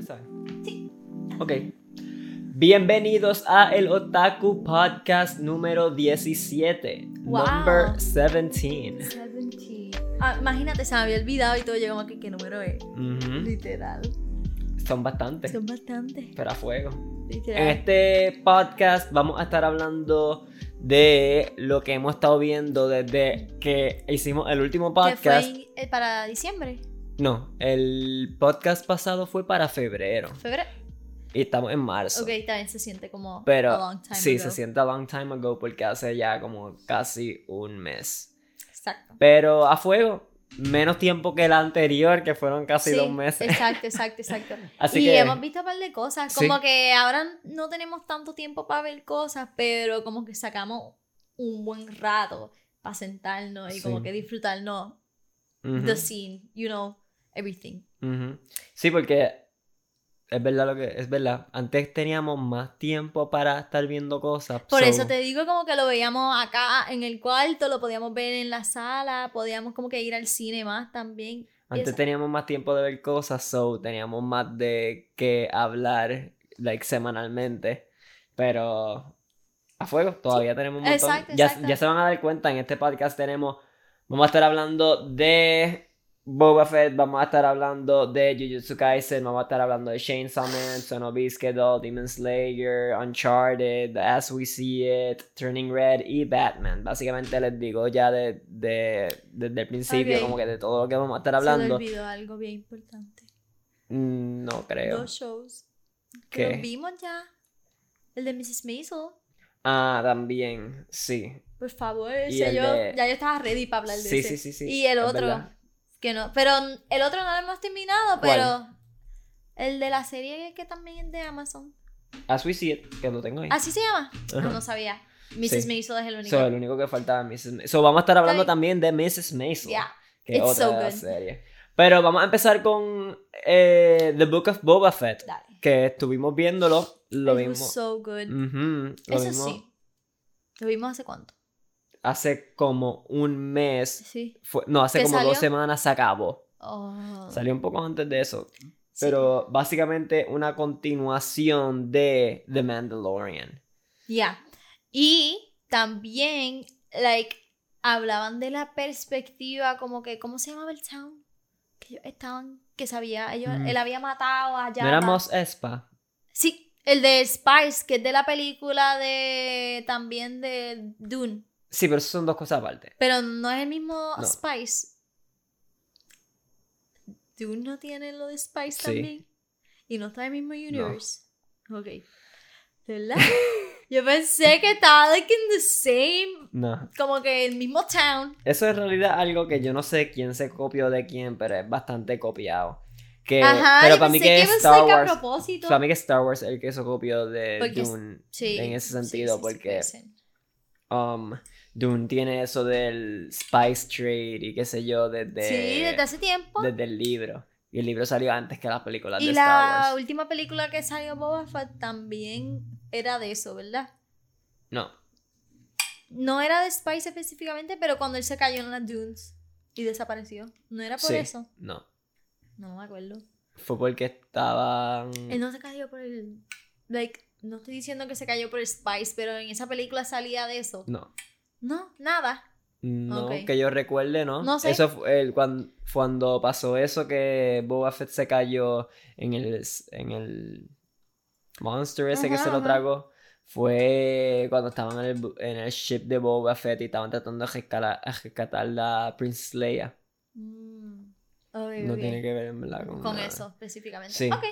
empezar? Sí. Ok. Bienvenidos a el Otaku Podcast número 17. Wow. Number 17. 17. Ah, imagínate, se me había olvidado y todo llegamos aquí. ¿Qué número es? Literal. Son bastantes. Son bastantes. Pero a fuego. Literal. En este podcast vamos a estar hablando de lo que hemos estado viendo desde que hicimos el último ¿Qué podcast. fue eh, para diciembre? No, el podcast pasado fue para febrero. ¿Febrero? Y estamos en marzo. Ok, también se siente como Pero a long time sí, ago. se siente a long time ago porque hace ya como casi un mes. Exacto. Pero a fuego, menos tiempo que el anterior, que fueron casi Sí, dos meses. Exacto, exacto, exacto. Así y que hemos visto un par de cosas. Sí. Como que ahora no tenemos tanto tiempo para ver cosas, pero como que sacamos un buen rato para sentarnos y como Sí. que disfrutarnos Ujú, the scene, you know, everything. Sí, porque es verdad lo que es verdad. Antes teníamos más tiempo para estar viendo cosas. Por so- eso te digo como que lo veíamos acá en el cuarto, lo podíamos ver en la sala, podíamos como que ir al cine más también. Antes teníamos más tiempo de ver cosas, so teníamos más de que hablar, like, semanalmente. Pero a fuego, todavía tenemos un montón. Exacto, ya, ya se van a dar cuenta, en este podcast tenemos, vamos a estar hablando de Boba Fett, vamos a estar hablando de Jujutsu Kaisen, vamos a estar hablando de Chainsaw Man, Son of Biscuit, Demon Slayer, Uncharted, As We See It, Turning Red y Batman. Básicamente les digo ya de, de- desde el principio como que de todo lo que vamos a estar Se me hablando. olvidó algo bien importante. Mm, No creo. Dos shows. ¿Qué? Que los vimos ya. El de Mrs. Maisel. Ah, también, sí. Por favor, yo, de- ya yo estaba ready para hablar de Sí, ese. sí, sí, sí. Y el otro, verdad. Que no. Pero el otro no lo hemos terminado, ¿Cuál? pero el de la serie que también es de Amazon. As We See It, que lo tengo ahí. ¿Así se llama? Ah, Ajá. no sabía. Mrs. Sí. Maisel es el único. So, el único que faltaba Mrs. Maisel. So, vamos a estar hablando también de Mrs. Maisel. Yeah. Que es otra so de la serie. Pero vamos a empezar con eh, The Book of Boba Fett. Dale. Que estuvimos viéndolo. Lo It was vimos. so good. Ujú, lo Eso vimos sí. ¿Lo vimos hace cuánto? Hace como un mes. Sí. Fue- no, hace ¿Que como dos semanas se acabó. Oh. Salió un poco antes de eso. Sí. Pero básicamente una continuación de The Mandalorian. Ya. Y también, like, hablaban de la perspectiva, como que, ¿cómo se llamaba el town? Que ellos estaban, que sabía, ellos, Mm. él había matado allá. ¿No era Mos Espa? Sí, el de Spice, que es de la película de, también de Dune. Sí, pero son dos cosas aparte. Pero no es el mismo No. Spice. Dune no tiene lo de Spice Sí. también. Y no está en el mismo universe. Ok. ¿Verdad? Yo pensé que estaba like in the same, No. como que el mismo town. Eso es en realidad algo que yo no sé quién se copió de quién, pero es bastante copiado. Que, Ajá, pero para mí que es Star like Wars. Para mí que Star Wars el que se copió de Porque es- Dune Sí, en ese sentido, sí, porque um, Dune tiene eso del Spice Trade y qué sé yo desde, Sí, desde hace tiempo. desde el libro. Y el libro salió antes que las películas Y de Star la Wars. última película que salió Boba Fett también era de eso, ¿verdad? No, No era de Spice específicamente, pero cuando él se cayó en las dunes y desapareció. ¿No era por sí, eso? no. No me acuerdo. Fue porque estaban... Él no se cayó por el... Like, no estoy diciendo que se cayó por Spice, pero en esa película salía de eso. No. No, nada. No, que yo recuerde, ¿no? No sé. Eso fue el, cuando, cuando pasó eso que Boba Fett se cayó en el, en el monster ese que Ajá, se lo tragó. Fue cuando estaban en el, en el ship de Boba Fett y estaban tratando de rescatar, a rescatar la Princess Leia. Mm, No tiene que ver, en verdad, con, Con nada. eso específicamente. Sí. Ok.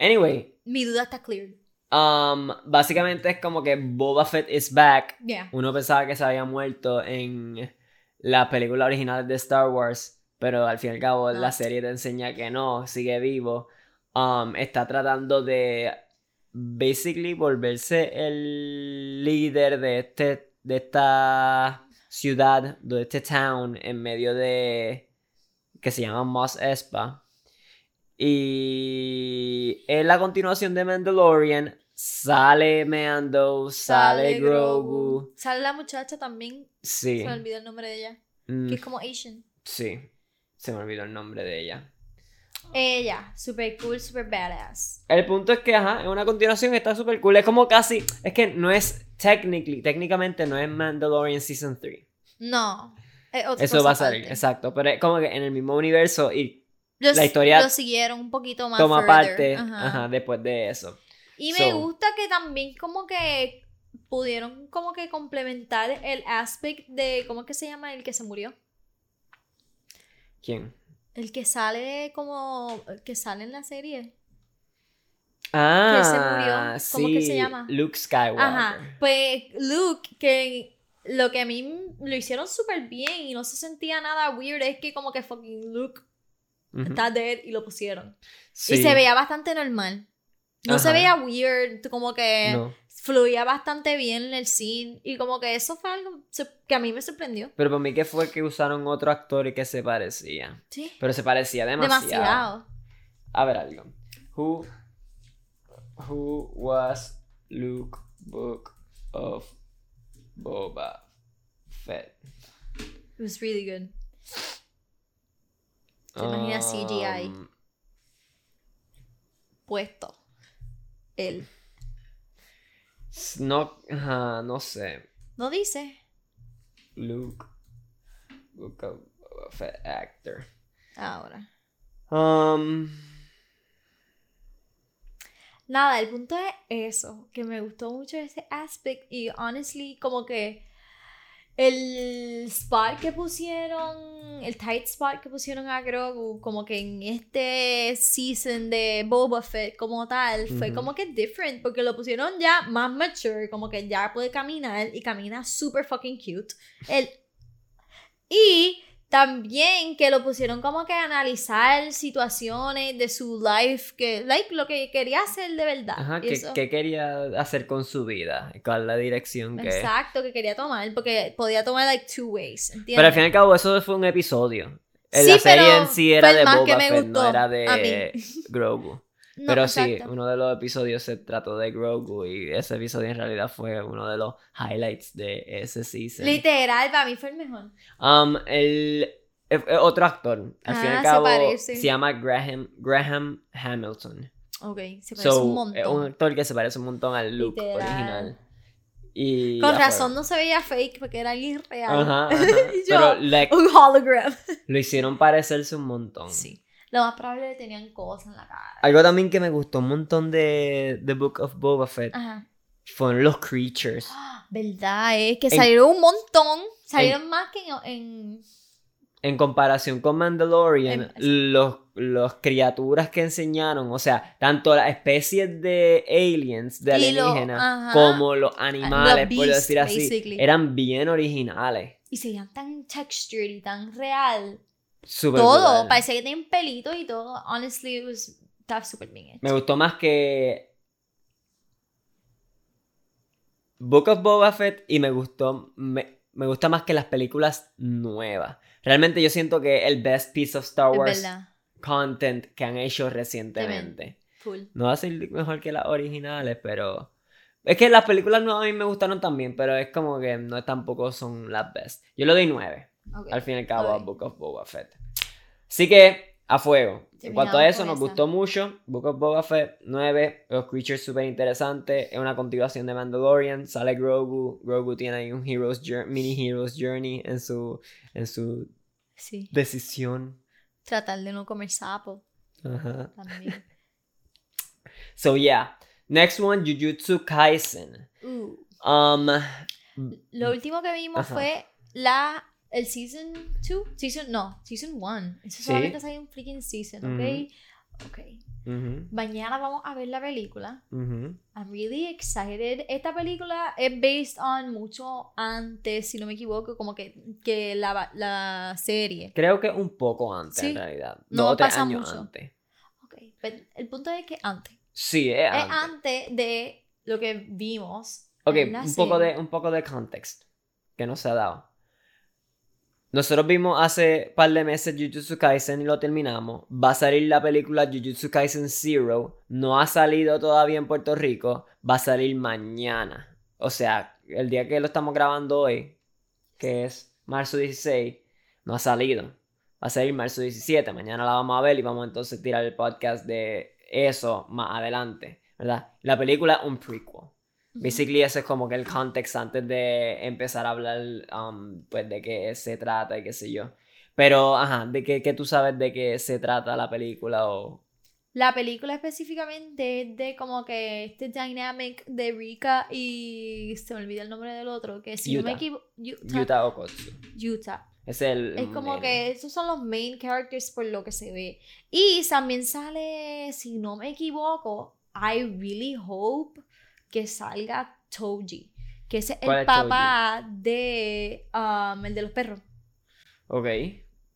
Anyway, Mi duda está clear. Um, básicamente es como que Boba Fett is back. Yeah. Uno pensaba que se había muerto en las películas originales de Star Wars, pero al fin y al cabo No. la serie te enseña que no, sigue vivo. Um, está tratando de basically volverse el líder de este de esta ciudad, de este town en medio de que se llama Mos Espa. Y en la continuación de Mandalorian sale Mando, sale, Grogu. Sale la muchacha también. Sí. Se me olvidó el nombre de ella. Mm, Que es como Asian. sí. Se me olvidó el nombre de ella. Ella, super cool, super badass. El punto es que, ajá, es una continuación, está súper cool. Es como casi, es que no es, technically, técnicamente no es Mandalorian Season 3. No. es otra Eso cosa va a salir, exacto. Pero es como que en el mismo universo y Los- la historia Lo siguieron un poquito más. toma further. parte Ajá. ajá, después de eso. Y me gusta que también como que pudieron como que complementar el aspect de, ¿cómo es que se llama? El que se murió. ¿Quién? El que sale como, que sale en la serie. Ah, se murió. sí, ¿Cómo que se llama? Luke Skywalker. Ajá. Pues Luke, que lo que a mí lo hicieron súper bien y no se sentía nada weird es que como que fucking Luke Está dead y lo pusieron. Sí. Y se veía bastante normal. No se veía weird, como que No. fluía bastante bien el scene y como que eso fue algo que a mí me sorprendió. Pero para mí que fue que usaron otro actor y que se parecía. Sí. Pero se parecía demasiado. Demasiado. A ver algo. Who, who was Luke Book of Boba Fett? It was really good. ¿Te imaginas CGI? Um, Puesto. Él. No, ajá, no sé. ¿No dice? Luke Boba Fett actor. Ahora. Um, Nada, el punto es eso, que me gustó mucho ese aspect y honestly como que el spot que pusieron, el tight spot que pusieron a Grogu, como que en este season de Boba Fett como tal, fue como que different, porque lo pusieron ya más mature, como que ya puede caminar y camina super fucking cute. El... Y también que lo pusieron como que a analizar situaciones de su life, que, like, lo que quería hacer de verdad. ajá, Y ¿qué, eso- qué quería hacer con su vida? ¿Cuál es la dirección que...? Exacto, que quería tomar, porque podía tomar like two ways, ¿entiendes? Pero al fin y al cabo eso fue un episodio. En Sí, la serie pero en sí era de Boba que me Fett, gustó no era de. Grogu. No, Pero sí, exacto. uno de los episodios se trató de Grogu y ese episodio en realidad fue uno de los highlights de ese season. Literal, para mí fue el mejor. Um, el, otro actor, al fin y Ah, al se cabo, se llama Graham, Graham Hamilton. Ok, se parece So, un montón. es un actor que se parece un montón al look Literal. original. Y Con razón no se veía fake porque era alguien real. Ajá, ajá. Y yo, Pero le- un hologram. lo hicieron parecerse un montón. Sí. Lo más probable es que tenían cosas en la cara. Algo también que me gustó un montón de The Book of Boba Fett Ajá. fueron los creatures. Verdad, es que En- salieron un montón. Salieron más que en, en- En comparación con Mandalorian, los, los criaturas que enseñaron, o sea, tanto las especies de aliens, de lo- alienígenas, como los animales, por decir así, basically. eran bien originales. Y se veían tan textured y tan real. Súper todo. brutal. Parecía que tenían pelitos y todo. Honestly, it was, estaba súper bien hecho. Me gustó más que Book of Boba Fett y me gustó me, me gusta más que las películas nuevas. Realmente yo siento que el best piece of Star Wars content que han hecho recientemente. Full. No va a ser mejor que las originales, pero es que las películas nuevas a mí me gustaron también, pero es como que no tampoco son las best. Yo le doy 9, Al fin y al cabo, a Ok. Book of Boba Fett. Así que, a fuego. En cuanto a eso, nos esa. gustó mucho. Book of Boba Fett, 9. Los creatures súper interesantes. Es una continuación de Mandalorian. Sale Grogu. Grogu tiene ahí un Hero's Jour- mini Hero's Journey en su, en su Sí. decisión. Tratar de no comer sapo Ajá. también. So, yeah. Next one, Jujutsu Kaisen. Uh, Um, Lo último que vimos Ajá. fue la el season 2, season no, season 1. Eso solamente salió un freaking season, ¿ok? Ok. ujú, Mañana vamos a ver la película. I'm really excited. Esta película es based on mucho antes, si no me equivoco, como que, que la, la serie. Creo que un poco antes, Sí. en realidad. No Dos o tres pasa años mucho. antes. Ok, pero el punto es que antes. Sí, es Es antes. antes de lo que vimos. Ok, en la un poco, de, un poco de context que no se ha dado. Nosotros vimos hace par de meses Jujutsu Kaisen y lo terminamos. Va a salir la película Jujutsu Kaisen Zero. No ha salido todavía en Puerto Rico. Va a salir mañana. O sea, el día que lo estamos grabando hoy, que es marzo 16, no ha salido. Va a salir marzo 17. Mañana la vamos a ver y vamos entonces a tirar el podcast de eso más adelante, ¿verdad? La película un prequel. Basically ese es como que el context antes de empezar a hablar um, pues de qué se trata y qué sé yo. Pero, ajá, ¿de qué, qué tú sabes de qué se trata la película o...? La película específicamente es de como que este dynamic de Rika y se me olvida el nombre del otro, que si no me equivoco... Yuta Okotsu. Yuta. Es el... Es como el- que esos son los main characters por lo que se ve. Y también sale, si no me equivoco, I really hope que salga Toji, que ese es ¿Cuál el es papá de um, el de los perros. Ok.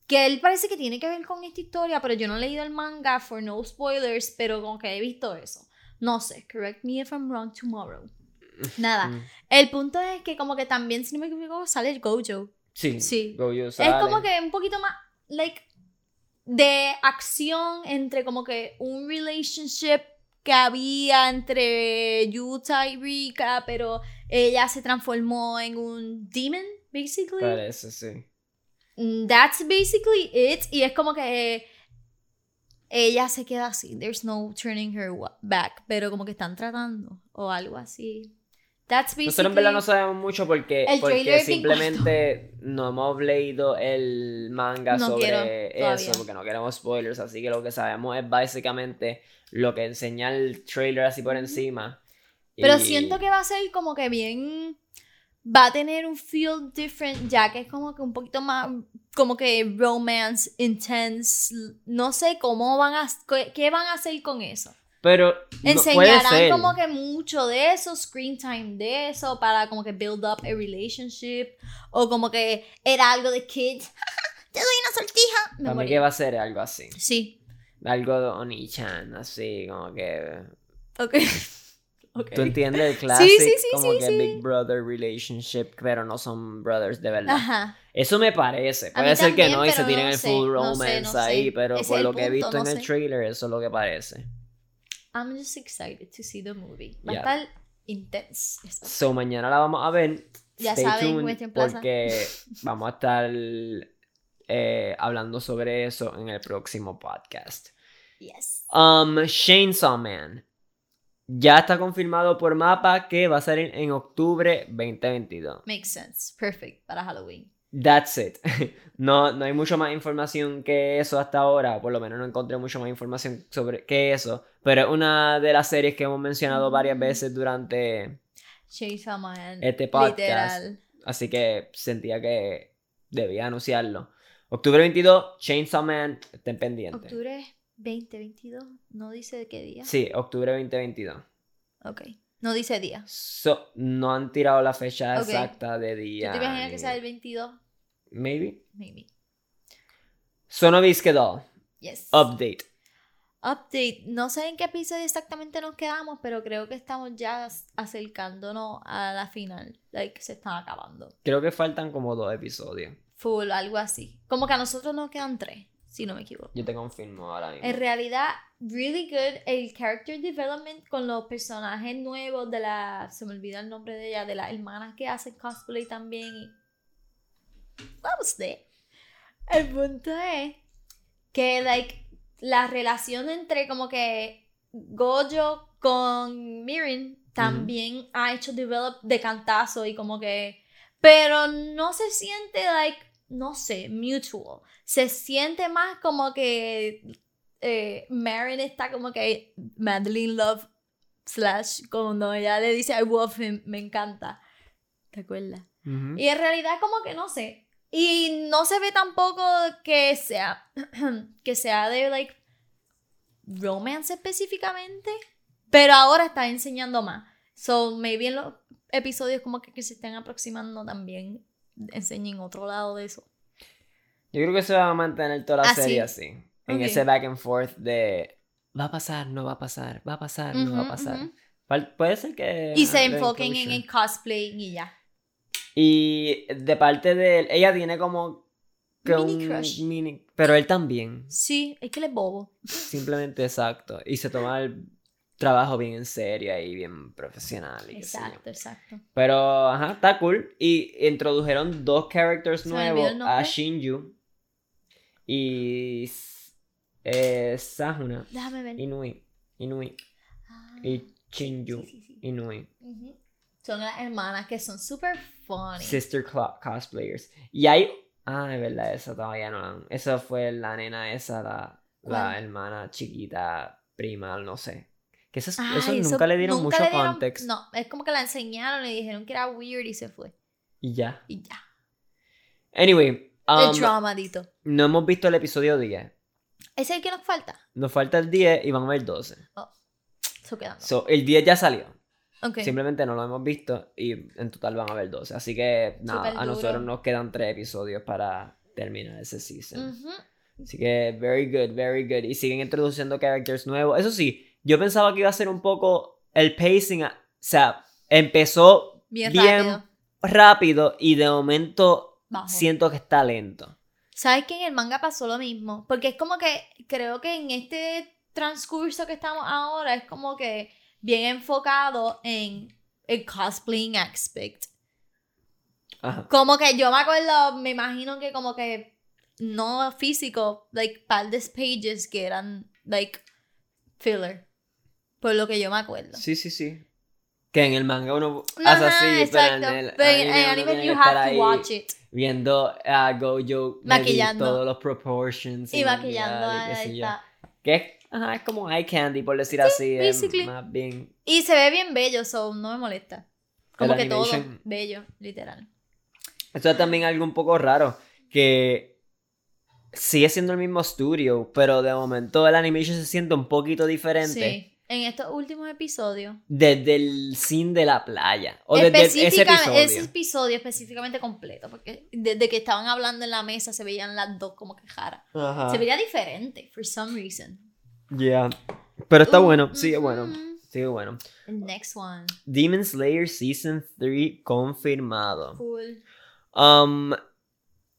Que él parece que tiene que ver con esta historia, pero yo no he leído el manga for no spoilers, pero como que he visto eso. No sé, correct me if I'm wrong tomorrow. Nada, Mm. el punto es que como que también, si no me equivoco, sale el Gojo. Sí. Sí. Gojo Es sale. como que un poquito más, like, de acción entre como que un relationship que había entre Yuta y Rika, pero ella se transformó en un demon, basically. Parece, sí. Mm, That's basically it. Y es como que ella se queda así. There's no turning her back. Pero como que están tratando o algo así. That's. Nosotros en verdad no sabemos mucho porque, porque simplemente no hemos leído el manga No sobre quiero, eso porque no queremos spoilers, así que lo que sabemos es básicamente lo que enseña el trailer así por encima. Pero Y- siento que va a ser como que bien. Va a tener un feel different, ya que es como que un poquito más. Como que romance, intense. No sé cómo van a. qué- ¿Qué van a hacer con eso? Pero no- puede Enseñarán ser. como que mucho de eso, screen time de eso, para como que build up a relationship. O como que era algo de kids. Te doy una sortija. Me Para mí que va a ser algo así. Sí. Algo de Oni-chan, así como que... Ok. Ok. ¿Tú entiendes el clásico? sí, sí, como sí, que sí. Big Brother relationship, pero no son brothers de verdad. Ajá. Eso me parece. Puede ser que no y se tienen no el full no sé, romance no ahí, sé. pero Ese por lo que he visto en el trailer, eso es lo que parece. I'm just excited to see the movie. Va a estar intense. So, mañana la vamos a ver. Ya Stay saben, tuned, porque vamos a estar eh, hablando sobre eso en el próximo podcast. Yes. Um, Chainsaw Man. Ya está confirmado por mapa que va a salir en octubre 2022. Makes sense. Perfect para Halloween. That's it. No, no hay mucho más información que eso hasta ahora. Por lo menos no encontré mucho más información sobre que eso. Pero es una de las series que hemos mencionado varias Mm. veces durante. Chainsaw Man. Este podcast. Literal. Así que sentía que debía anunciarlo. Octubre 22, Chainsaw Man. Estén pendientes. Octubre 2022. No dice de qué día. Sí, octubre 2022. Ok. No dice día. So, no han tirado la fecha Ok. exacta de ¿Tú día. te imaginas ni- que sea el 22? Maybe. Maybe. Sonovisque Doll. Yes. Update. Update. No sé en qué episodio exactamente nos quedamos, pero creo que estamos ya acercándonos a la final. Like, se están acabando. Creo que faltan como dos episodios. Full, algo así. Como que a nosotros nos quedan tres, si no me equivoco. Yo te confirmo ahora mismo. En realidad, really good. El character development con los personajes nuevos de la. Se me olvida el nombre de ella, de las hermanas que hacen cosplay también. Y... Was that? El punto es que, like, la relación entre como que Gojo con Mirin también ha hecho develop de cantazo y como que. Pero no se siente, like, no sé, mutual. Se siente más como que eh, Marin está como que Madeline Love slash cuando ella le dice I love him, me encanta. ¿Te acuerdas? Y en realidad como que no sé. Y no se ve tampoco que sea que sea de like romance específicamente, pero ahora está enseñando más. So maybe en los episodios como que, que se estén aproximando también enseñen otro lado de eso. Yo creo que se va a mantener toda la Así. serie así. En ese back and forth de va a pasar, no va a pasar, va a pasar, no va a pasar. Puede ser que. Y se enfoquen en el cosplay y ya. Y de parte de él, ella tiene como que Mini un crush. mini. Pero él también. Sí, es que él es bobo. Simplemente exacto. Y se toma el trabajo bien en serio y bien profesional. Y. Exacto, exacto. Pero, ajá, está cool. Y introdujeron dos characters nuevos a. Shinju. y eh, Sahuna, Déjame ver. Inui, Inui Ah, y Shinju, sí, sí, sí. Inui. Ujú. Son las hermanas que son super funny. Sister cosplayers. Y hay. Ah, es verdad, esa todavía no la Esa fue la nena, esa, la, la hermana chiquita, prima, no sé. Que eso, nunca le dieron nunca mucho le dieron- context. No, es como que la enseñaron, le dijeron que era weird y se fue. Y ya. Y ya. Anyway, el um, dramadito. no hemos visto el episodio 10. ¿Ese es el que nos falta? Nos falta el 10 y vamos a ver el 12. Eso quedando. So, el 10 ya salió. Ok. Simplemente no lo hemos visto y en total van a haber 12. Así que nada, Súper a nosotros duro. nos quedan 3 episodios para terminar ese season. Ujú. Así que, very good, very good. Y siguen introduciendo characters nuevos. Eso sí, yo pensaba que iba a ser un poco el pacing. O sea, empezó Bien, bien, rápido. rápido y de momento Bajo. siento que está lento. ¿Sabes que en el manga pasó lo mismo? Porque es como que creo que en este transcurso que estamos ahora es como que bien enfocado en el cosplaying aspect. Ajá. Como que yo me acuerdo, me imagino que como que no físico, like par de pages que eran like filler. Por lo que yo me acuerdo. Sí, sí, sí. Que en el manga uno hace Ajá, así, pero exacto. en el Pero anime en anime you estar have to ahí watch it. Viendo a Gojo Maquillando. todos los proportions. Y maquillando y a esta. Que ajá, es como eye candy, por decir así. es más bien Y se ve bien bello, so no me molesta. Como El que todo animation. bello, literal. Esto es también algo un poco raro, que sigue siendo el mismo estudio, pero de momento el animation se siente un poquito diferente Sí. En estos últimos episodios. desde el scene de la playa, o desde ese episodio. ese episodio específicamente completo, porque desde que estaban hablando en la mesa se veían las dos como que jaras. Ajá. Se veía diferente, for some reason. Yeah. Pero está Uh, bueno, sigue bueno, sigue bueno. Next one. Demon Slayer Season 3 confirmado. Cool. Um,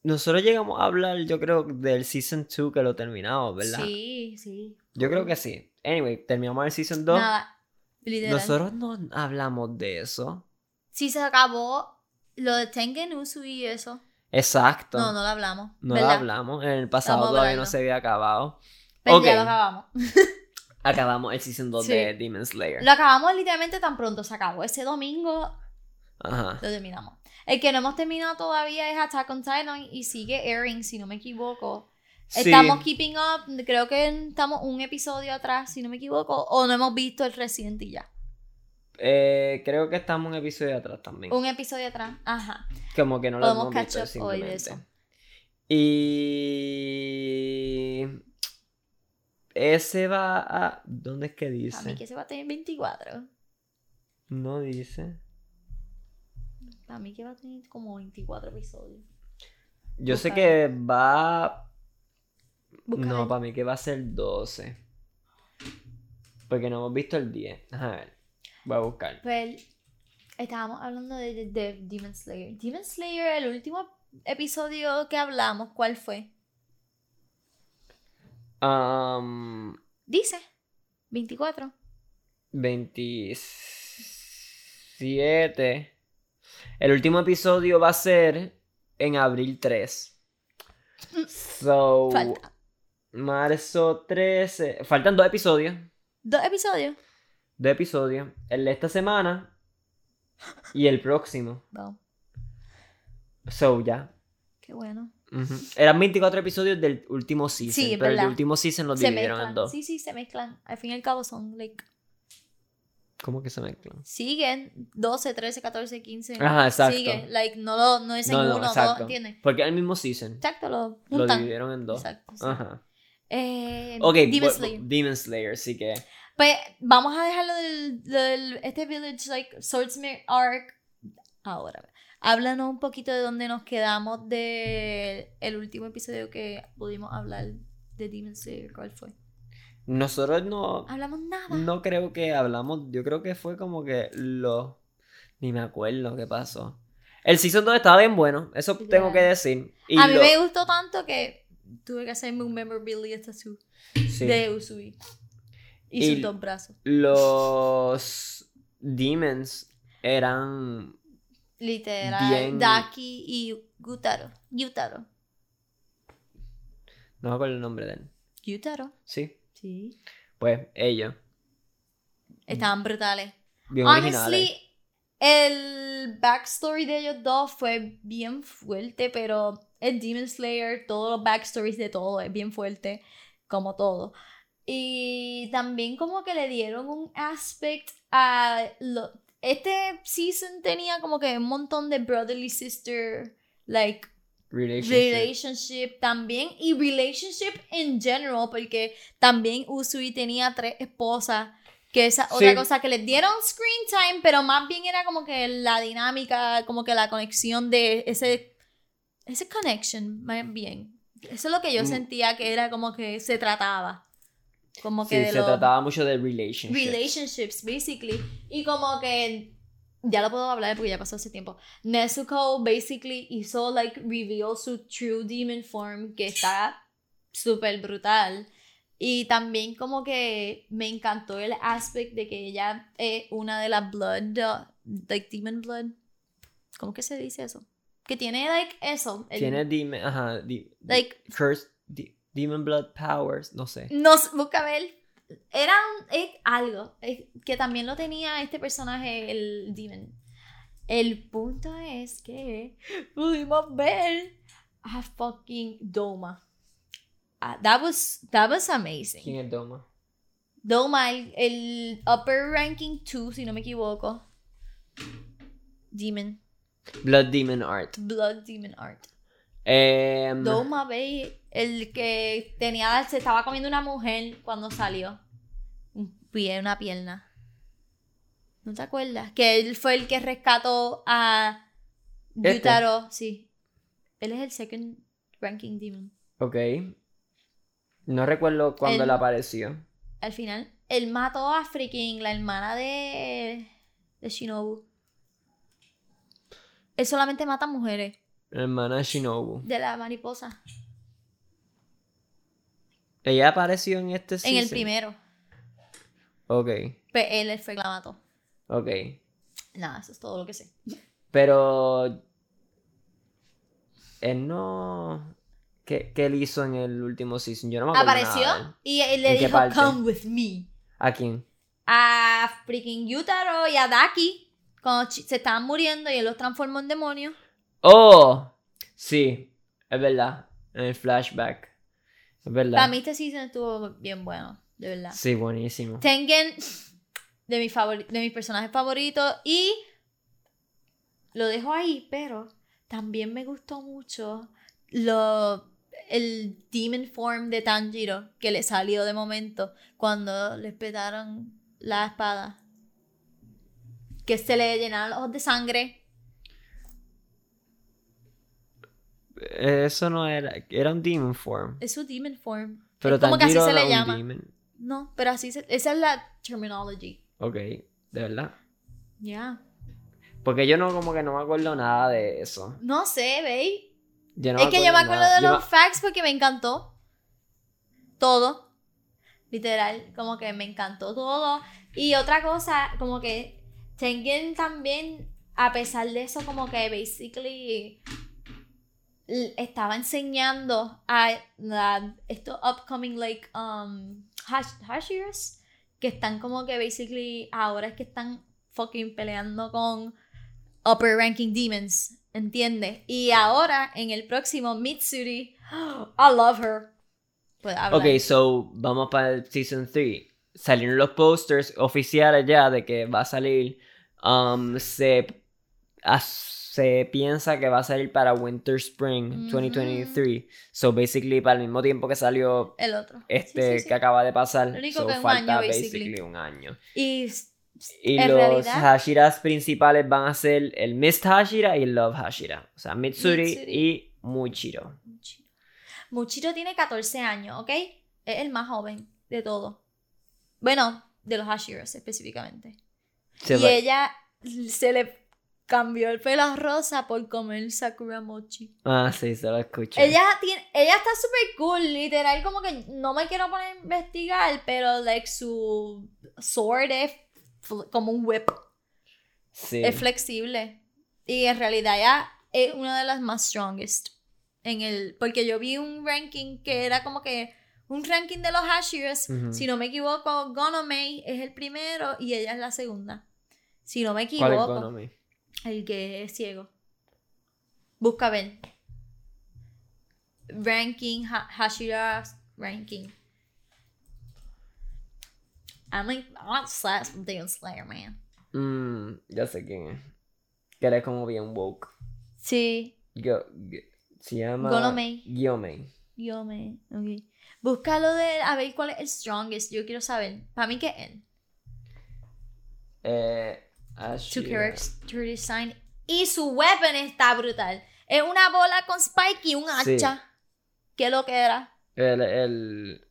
nosotros llegamos a hablar, yo creo, del Season 2 que lo terminamos, ¿verdad? Sí, sí. Yo creo que sí. Anyway, terminamos el Season 2. Nada, literal. Nosotros no hablamos de eso. Sí se acabó lo de Tengen Usu y eso. Exacto. No, no lo hablamos. No ¿verdad? lo hablamos. En el pasado todavía no se había acabado. Pero ya lo acabamos. Acabamos el Season 2 Sí. de Demon Slayer. Lo acabamos literalmente tan pronto se acabó. Ese domingo Ajá. lo terminamos. El que no hemos terminado todavía es Attack on Titan y sigue airing, si no me equivoco. Sí. Estamos keeping up, creo que estamos un episodio atrás, si no me equivoco, o no hemos visto el reciente y ya. Eh, creo que estamos un episodio atrás también. Un episodio atrás, ajá. Como que no lo hemos visto hoy de simplemente. eso. Y ese va a ¿dónde es que A dice? mí que se va a tener 24. No dice. A mí que va a tener como 24 episodios. Yo sé que va No, para mí que va a ser 12. Porque no hemos visto el 10. A ver. Voy a buscar. Pues estábamos hablando de, de- de Demon Slayer. Demon Slayer, el último episodio que hablamos, ¿cuál fue? Um, Dice 24. 27. El último episodio va a ser en abril 3. So, Falta. marzo 13. Faltan dos episodios. Dos episodios. Dos episodios. El de esta semana y el próximo. No, So, ya. qué bueno. Ujú. Eran 24 episodios del último season. Sí, pero el verdad. último season lo Se dividieron en mezclan. dos. Sí, sí, se mezclan. Al fin y al cabo son, like, ¿Cómo que se mezclan? siguen 12, 13, 14, 15. Ajá, exacto. Sigue, like, no, lo, no es en No, no, uno o dos, exacto. ¿entiendes? Porque es el mismo season. Exacto, lo Lo dividieron en dos. Exacto. sí. Ajá. Eh, Ok, Demon Slayer. Demon Slayer, sí que. Pues vamos a dejarlo del, del este Village like Swordsmith Arc ahora. Háblanos un poquito de dónde nos quedamos de el último episodio que pudimos hablar de Demon Slayer. ¿Cuál fue? Nosotros no. Hablamos nada. No creo que hablamos. Yo creo que fue como que lo. Ni me acuerdo qué pasó. El season 2 estaba bien bueno. Eso tengo que decir. Y a mí lo- me gustó tanto que tuve que hacerme un memorabilia tattoo sí. de Usui. Y, Y- sus dos brazos. Los demons eran. Literal. Bien- Daki y Gutaro. Yutaro. No me acuerdo el nombre de él. Yutaro. Sí. Sí. Pues ellos. Estaban brutales. Bien Honestly, el backstory de ellos dos fue bien fuerte, pero el Demon Slayer, todos los backstories de todo es bien fuerte, como todo. Y también como que le dieron un aspect a... Lo, este season tenía como que un montón de brotherly sister, like, Relationship. relationship también y relationship in general porque también Usui tenía tres esposas que esa Sí. otra cosa que les dieron screen time pero más bien era como que la dinámica como que la conexión de ese ese connection más bien eso es lo que yo Mm. sentía que era como que se trataba como que Sí, de se los trataba mucho de relationships. relationships, basically. Y como que ya lo puedo hablar porque ya pasó hace tiempo. Nezuko basically hizo like reveal su true demon form que está súper brutal. Y también como que me encantó el aspect de que ella es una de las blood, uh, like demon blood. ¿Cómo que se dice eso? Que tiene like eso. el- Tiene demon, ajá, di- like curse, di- demon blood powers, no sé. No, busca ver. Era un- es algo es que también lo tenía este personaje, el Demon. El punto es que pudimos ver a fucking Doma. Ah, that was that was amazing. ¿Quién es Doma? Doma, el, el upper ranking 2, si no me equivoco. Demon. Blood Demon Art. Blood Demon Art. Em, Doma, ve, el que tenía, se estaba comiendo una mujer cuando salió. Un pie, una pierna. ¿No te acuerdas? Que él fue el que rescató a Este. Yutaro, sí. Él es el second ranking demon. Ok. No recuerdo cuándo le apareció. Al final, él mató a freaking la hermana de, de Shinobu. Él solamente mata mujeres La hermana de Shinobu. de la mariposa. Ella apareció en este En el primero. Ok, Pues él fue el que la mató. ok. Nada, eso es todo lo que sé. Pero. Él no. ¿Qué, qué él hizo en el último season? Yo no me acuerdo. Apareció nada y él le ¿En qué dijo, come with me. ¿A quién? A freaking Yutaro y a Daki. Cuando se estaban muriendo y él los transformó en demonios. ¡Oh! Sí, es verdad. En el flashback. Es verdad. Para mí este season estuvo bien bueno, de verdad. Sí, buenísimo. Tengen, de, mi de mis personajes favoritos. Y lo dejo ahí, pero también me gustó mucho lo, el demon form de Tanjiro que le salió de momento cuando le petaron la espada. Que se le llenaron los ojos de sangre. Eso no era. Era un demon form. Es su demon form. Pero es como que así se le llama. demon. No, pero así se, esa es la terminology. Ok, de verdad. Ya. Porque yo no, como que no me acuerdo nada de eso. No sé, ¿veis? Yo no es que yo me acuerdo nada. de los facts porque me encantó. Todo. Literal, como que me encantó todo. Y otra cosa, como que Tengen también, a pesar de eso, como que basically estaba enseñando a estos upcoming like um hash, Hashiras que están como que basically ahora es que están fucking peleando con upper ranking demons, ¿entiendes? Y ahora en el próximo Mitsuri, I love her. Hablar. Ok, so vamos para el Season 3. Salieron los posters oficiales ya de que va a salir. um, se, as- se piensa que va a salir para Winter Spring Ujú. 2023. So basically para el mismo tiempo que salió el otro. este Sí, sí, sí. que acaba de pasar. Lo único so que un falta año, basically. basically un año. Y los realidad, Hashiras principales van a ser el Mist Hashira y el Love Hashira. O sea, Mitsuri, Mitsuri. y. Muchiro. Muchiro tiene 14 años, ¿ok? Es el más joven de todo. Bueno, de los Hashiras específicamente. Se y va- ella se le cambió el pelo rosa por comer Sakura Mochi. Ah, sí, se lo escucho. Ella tiene, ella está súper cool, literal, como que no me quiero poner a investigar, pero like su sword es como un whip, Sí. es flexible. Y en realidad ella es una de las más strongest. en el. Porque yo vi un ranking que era como que. Un ranking de los Hashiras. Si no me equivoco, Gonomei es el primero y ella es la segunda. Si no me ¿Cuál es equivoco. El que es ciego. Busca ver. Ranking, ha Hashira's ranking. I'm like, I want slash from Demon Slayer, man. Mm, ya sé quién es. Que eres como bien woke. Sí, Gyo- se llama. Gonomei. Gyomei. yo me. Ok. Búscalo de. A ver cuál es el strongest. Yo quiero saber. Para mí que es él. Eh, Su Ashira. character design. Y su weapon está brutal. Es una bola con spike y un Sí. hacha. ¿Qué lo que era? El, el.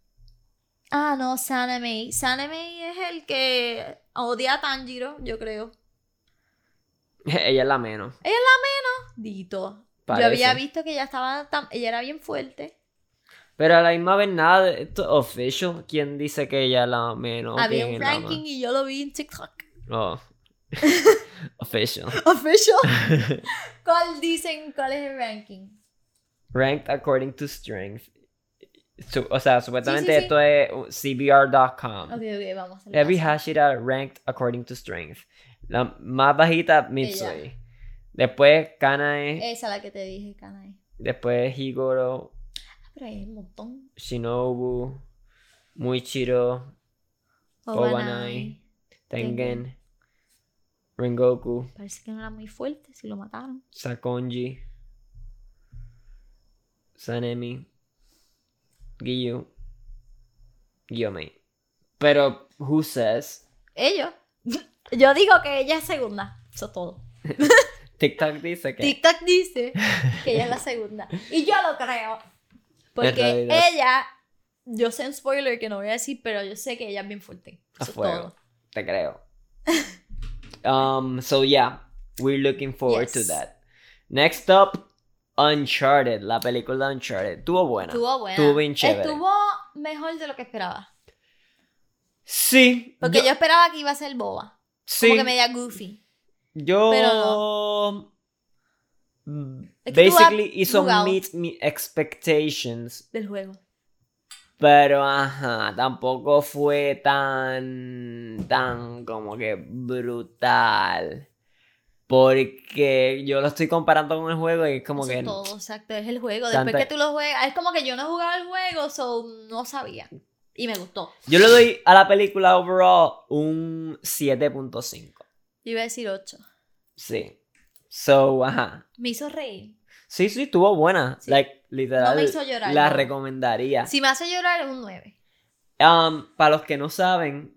Ah, no, Sanemi. Sanemi es el que odia a Tanjiro, yo creo. Ella es la menos. Dito. Yo había visto que ella estaba tan... Ella era bien fuerte. Pero a la misma vez nada de esto es official. ¿Quién dice que ella es la menos? había ¿Quién un es la ranking y yo lo vi en TikTok. Oh. official. Official. ¿Cuál dicen? ¿Cuál es el ranking? Ranked according to strength. O sea, supuestamente Sí, sí, sí. esto es cbr.com. Ok, ok, vamos. Every. Hashira ranked according to strength. La más bajita, Mitsui. Después Kanae. Esa es la que te dije, Kanai. Después Higoro. Ah, pero hay un montón. Shinobu. Muichiro. Obanai. Obanai. Tengen. Rengoku. Parece que no era muy fuerte si lo mataron. Sakonji. Sanemi. Giyu. Gyomei. Pero, who says? Ellos. Yo digo que ella es segunda. Eso es todo. TikTok dice que. TikTok dice que ella es la segunda. Y yo lo creo. Porque ella, yo sé un spoiler que no voy a decir, pero yo sé que ella es bien fuerte. A Eso es fuego. todo. Te creo. Um, so yeah, we're looking forward to that. Next up, Uncharted, la película Uncharted. Estuvo buena. Estuvo buena. Estuvo bien chévere. Estuvo mejor de lo que esperaba. Sí. Porque yo, yo, esperaba que iba a ser boba. sí, Como que media goofy. yo pero mm, que tú basically hizo meet me expectations, Del juego. Pero ajá, tampoco fue tan tan como que brutal. Porque yo lo estoy comparando con el juego y es como Eso que todo, exacto. Es el juego. Después Tanta- que tú lo juegas, es como que yo no he jugado el juego, so no sabía. Y me gustó. Yo le doy a la película overall un 7.5. Yo iba a decir 8. Sí. So, ajá. Me hizo reír. Sí, sí, estuvo buena. Sí. Like, literal. No me hizo llorar, La no. recomendaría. Si me hace llorar, es un 9. Um, para los que no saben,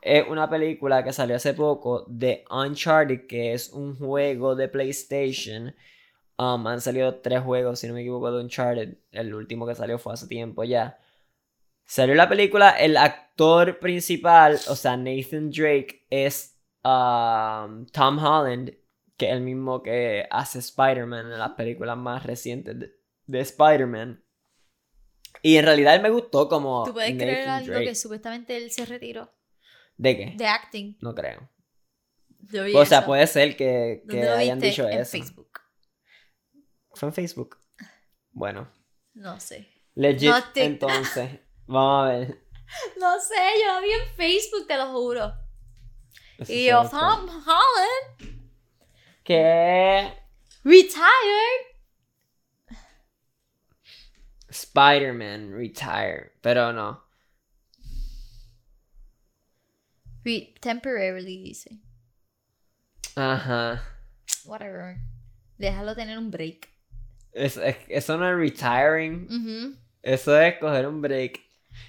es una película que salió hace poco de Uncharted, que es un juego de PlayStation. Um, han salido tres juegos, si no me equivoco, de Uncharted. El último que salió fue hace tiempo ya. Salió la película, el actor principal, o sea, Nathan Drake, es um, Tom Holland, que es el mismo que hace Spider-Man en las películas más recientes de, de Spider-Man. Y en realidad él me gustó como ¿Tú puedes Nathan creer algo Drake. que supuestamente él se retiró ¿De qué? de acting? No creo. O sea, eso. puede ser que, que ¿Dónde lo hayan viste? dicho en eso. Facebook. Fue en Facebook. Bueno, No sé. legit No te- entonces. Vamos a ver. No sé, yo lo vi en Facebook, te lo juro. Eso Y yo, Tom Holland, ¿Qué? retired. Spider-Man retire. Pero no. Re- temporarily, dice. Ajá. Whatever. Déjalo tener un break. Es- es- eso no es retiring. Eso es coger un break.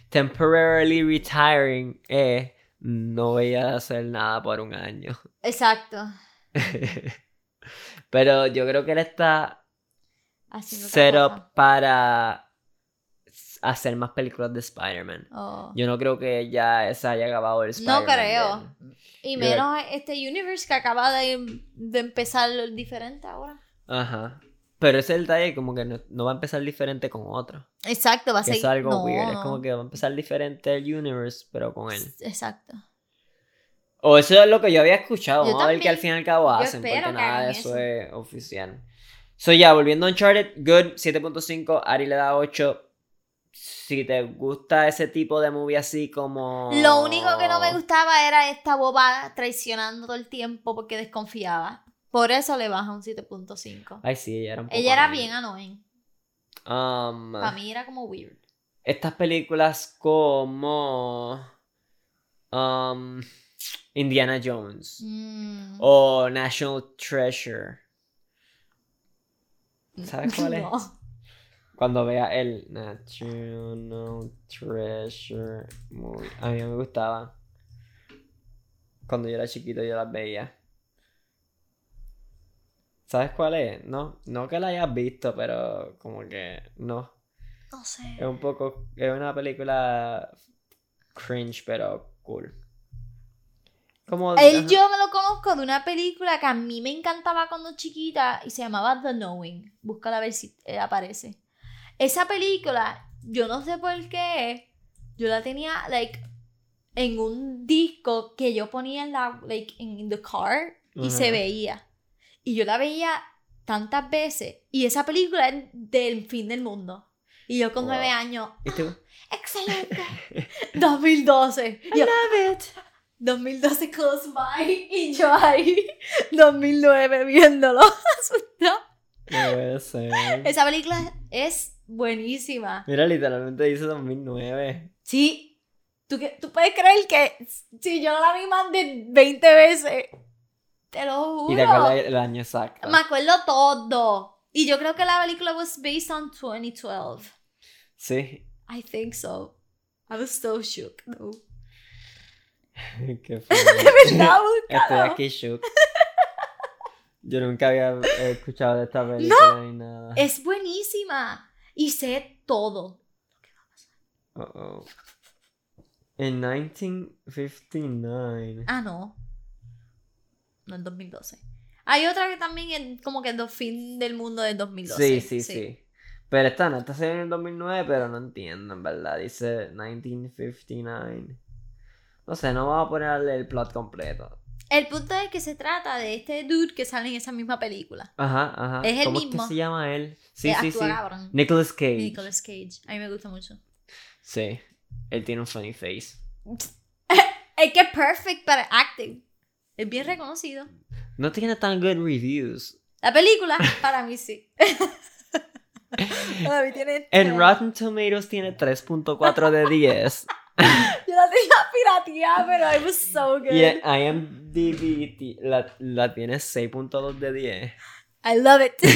Temporarily retiring es no voy a hacer nada por un año. Exacto. Pero yo creo que él está Haciendo up para hacer más películas de Spider-Man. Oh. Yo no creo que ya se haya acabado el Spider-Man. No creo. Y Yo- menos este universe que acaba de, de empezar diferente ahora. Ajá. Pero ese es el detalle, como que no, no va a empezar diferente con otro. Exacto, va a ser es algo no, weird. Es como que va a empezar diferente el universe, pero con él. Exacto. O eso es lo que yo había escuchado. Yo Vamos a ver qué al también. fin y al cabo hacen, porque nada de eso eso. es oficial. So, ya, volviendo a Uncharted, good, 7.5, Ari le da 8. Si te gusta ese tipo de movie así como... Lo único que no me gustaba era esta boba traicionando todo el tiempo porque desconfiaba. Por eso le baja un 7.5. Ay, sí, ella era un poco Ella era bien annoying. Um, Para mí era como weird. estas películas como... um, Indiana Jones. Mm. O National Treasure. ¿Sabes cuál es? No. Cuando vea el National Treasure movie. A mí me gustaba. Cuando yo era chiquito yo las veía. ¿Sabes cuál es? No, no que la hayas visto, pero como que no. No sé. Es un poco. Es una película cringe, pero cool. Como. Él ajá. yo me lo conozco de una película que a mí me encantaba cuando chiquita y se llamaba The Knowing. Búscala a ver si eh, aparece. Esa película, yo no sé por qué, yo la tenía, like, en un disco que yo ponía en la, like, in, in the car y se Ajá. veía. Y yo la veía tantas veces. Y esa película es del fin del mundo. Y yo con Wow. nueve años, ¿Y tú? ¡excelente! 2012. I Yo, love it. 2012 close by y yo ahí 2009 viéndolo. No puede ser. Esa película es buenísima. Mira, literalmente dice 2009. Sí, ¿tú, tú puedes creer que si yo la vi más de 20 veces, te lo juro. Y te acuerdas el año exacto. Me acuerdo todo. Y yo creo que la película was based on 2012. Sí. I think so. I was so shook. though. Qué feo. De verdad, Estoy búscalo. aquí shook. Yo nunca había escuchado de esta película ni nada. Es buenísima. Y sé todo. Uh-oh. En 1959. Ah, no. No, en 2012. Hay otra que también es como que el fin del mundo del 2012. Sí, sí, sí, Pero esta no, esta se en el 2009, pero no entiendo, en verdad. Dice 1959. No sé, no vamos a ponerle el plot completo. El punto es que se trata de este dude que sale en esa misma película. Ajá, ajá. Es el ¿Cómo es que mismo. se llama él? Sí, sí, sí. cabrón. Nicolas Cage. Nicolas Cage. A mí me gusta mucho. Sí. Él tiene un funny face. Es que es perfect para acting. Es bien reconocido. No tiene tan good reviews. La película, para mí sí. para mí tiene. En. Rotten Tomatoes tiene 3.4 de 10. Yo la tenía pirateada, pero it was so good. y en IMDb la, la tiene 6.2 de 10. I love it.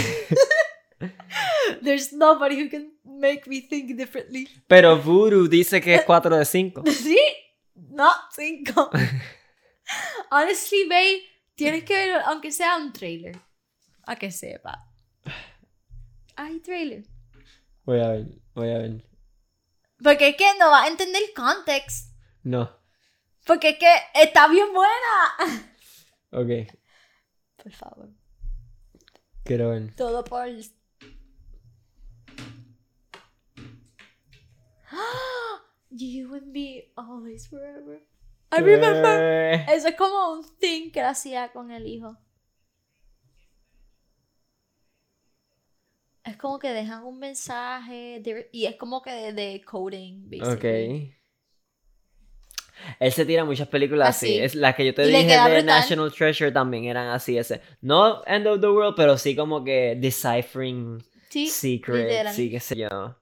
There's nobody who can make me think differently. Pero Voodoo dice que es 4 de 5. ¿Sí? No, cinco. Honestly, Bay, tienes que ver, aunque sea un trailer. A que sepa. Hay trailer. Voy a ver, voy a ver. Porque es que no va a entender el context. No. Porque es que está bien buena. Ok, Por favor. quiero ver. Todo por. You and me, always forever. I remember. Eh, Eso es como un thing que hacía con el hijo. Es como que dejan un mensaje de- y es como que de, de coding, basically. Ok. Él se tira muchas películas así. Así. Es las que yo te Y dije de brutal. National Treasure también eran así ese. No End of the World, pero sí como que deciphering Sí, secrets, literal. sí, qué sé yo.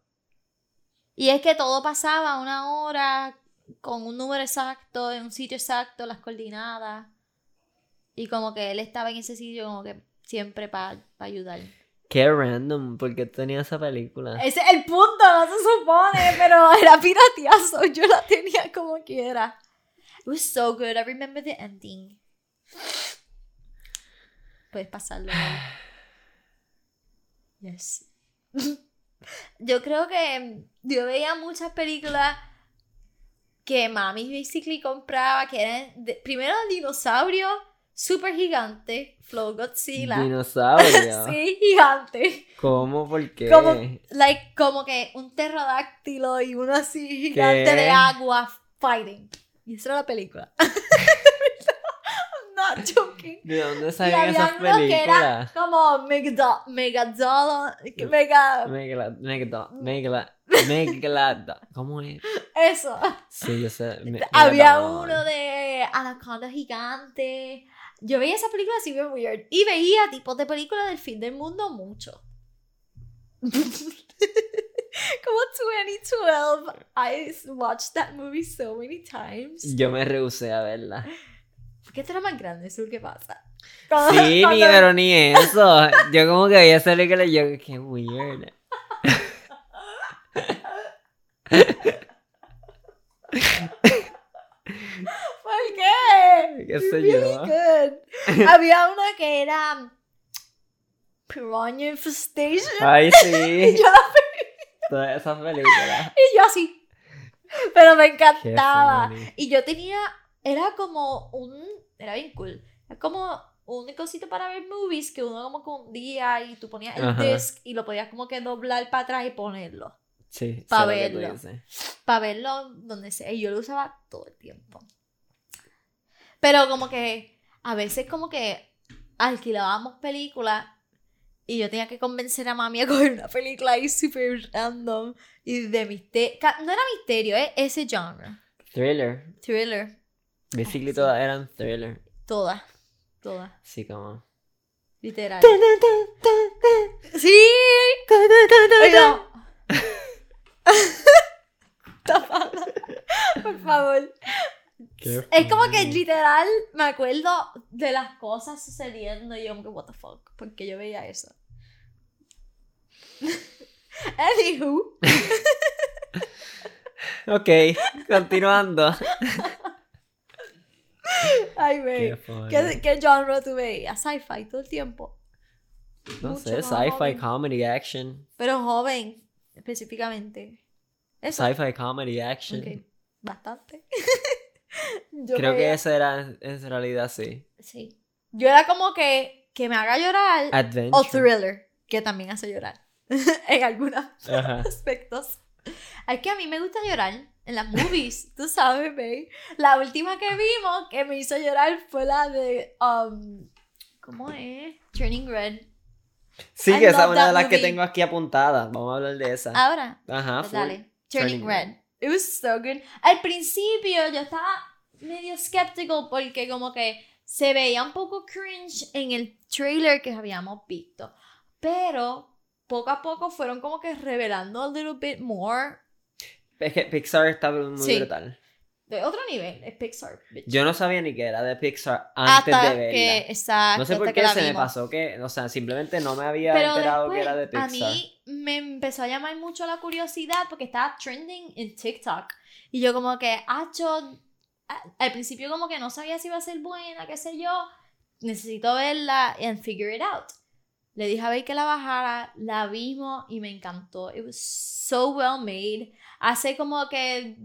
Y es que todo pasaba una hora con un número exacto, en un sitio exacto, las coordinadas. Y como que él estaba en ese sitio como que siempre para ayudar. Qué random, porque tenía esa película. Ese es el punto, no se supone, pero era pirateazo. Yo la tenía como quiera. It was so good. I remember the ending. Puedes pasarlo. Yes. Yo creo que yo veía muchas películas que mami basically compraba, que eran de- primero dinosaurio super gigante, Flow Godzilla. Dinosaurio. Sí, gigante. ¿Cómo? ¿Por qué? Como, like, como que un pterodáctilo y uno así gigante ¿Qué? de agua fighting. Y esa era la película. I'm not joking. ¿De dónde salen esas uno que era películas? como Megado- Megadolo, que mega, Megala, Megala, Megala, ¿cómo es? eso. Sí, yo sé. me- Había uno de Anaconda Gigante. Yo veía esa película así bien weird. Y veía tipos de películas del fin del mundo mucho. Como 2012. I watched that movie so many times. Yo me rehusé a verla. ¿Por qué tú eras más grande, Sur? ¿Qué pasa? Sí, ni, pero ni eso. Yo como que veía esa película y yo, qué weird. ¿Por qué? ¿Qué sé Really yo? good. Había una que era Piranha Infestation. Ay, Y sí. yo, la- Todas esas películas. y yo así. Pero me encantaba. Y yo tenía, era como un, era bien cool. Era como un cosito para ver movies que uno como que un día y tú ponías el Ajá. disc y lo podías como que doblar para atrás y ponerlo. Sí, Pa' sé lo que tú verlo. Para verlo donde sea. Y yo lo usaba todo el tiempo. Pero como que a veces como que alquilábamos películas y yo tenía que convencer a mami a coger una película ahí super random y de misterio. No era misterio, es ese genre. Thriller. Thriller. Basically todas eran thriller. Todas. Todas. Sí, como. Literal. Sí. Oiga. Por favor. Qué Es como que literal me acuerdo de las cosas sucediendo y yo como que what the fuck, porque yo veía eso. Anywho, Ok, continuando. ay funny. ¿Qué, ¿Qué genre tú veías? Sci-fi todo el tiempo. No mucho sé, sci-fi, comedy, action. Pero joven, específicamente. Sci-fi, comedy, action. Bastante. Yo Creo que esa era, en realidad sí. Sí. Yo era como que, que me haga llorar Adventure. o thriller, que también hace llorar. en algunos Ajá. aspectos. Es que a mí me gusta llorar en las movies, tú sabes, babe. La última que vimos que me hizo llorar fue la de. Um, ¿Cómo es? Turning Red. Sí, I que esa es una de las que tengo aquí apuntada. Vamos a hablar de esa. Ahora, Ajá, pues dale. Turning, Turning Red. Red. It was so good. Al principio yo estaba medio skeptical porque como que se veía un poco cringe en el trailer que habíamos visto. Pero poco a poco fueron como que revelando a little bit more. Es que Pixar está muy Sí. brutal. De otro nivel, es Pixar. bitch. Yo no sabía ni que era de Pixar antes hasta de verla. que, exacto, no sé por qué se me pasó que, o sea, simplemente no me había Pero enterado después, que era de Pixar. a mí me empezó a llamar mucho la curiosidad porque estaba trending en TikTok. Y yo como que, a- al principio como que no sabía si iba a ser buena, qué sé yo. Necesito verla and figure it out. Le dije a ver que la bajara, la vimos y me encantó. It was so well made. Hace como que,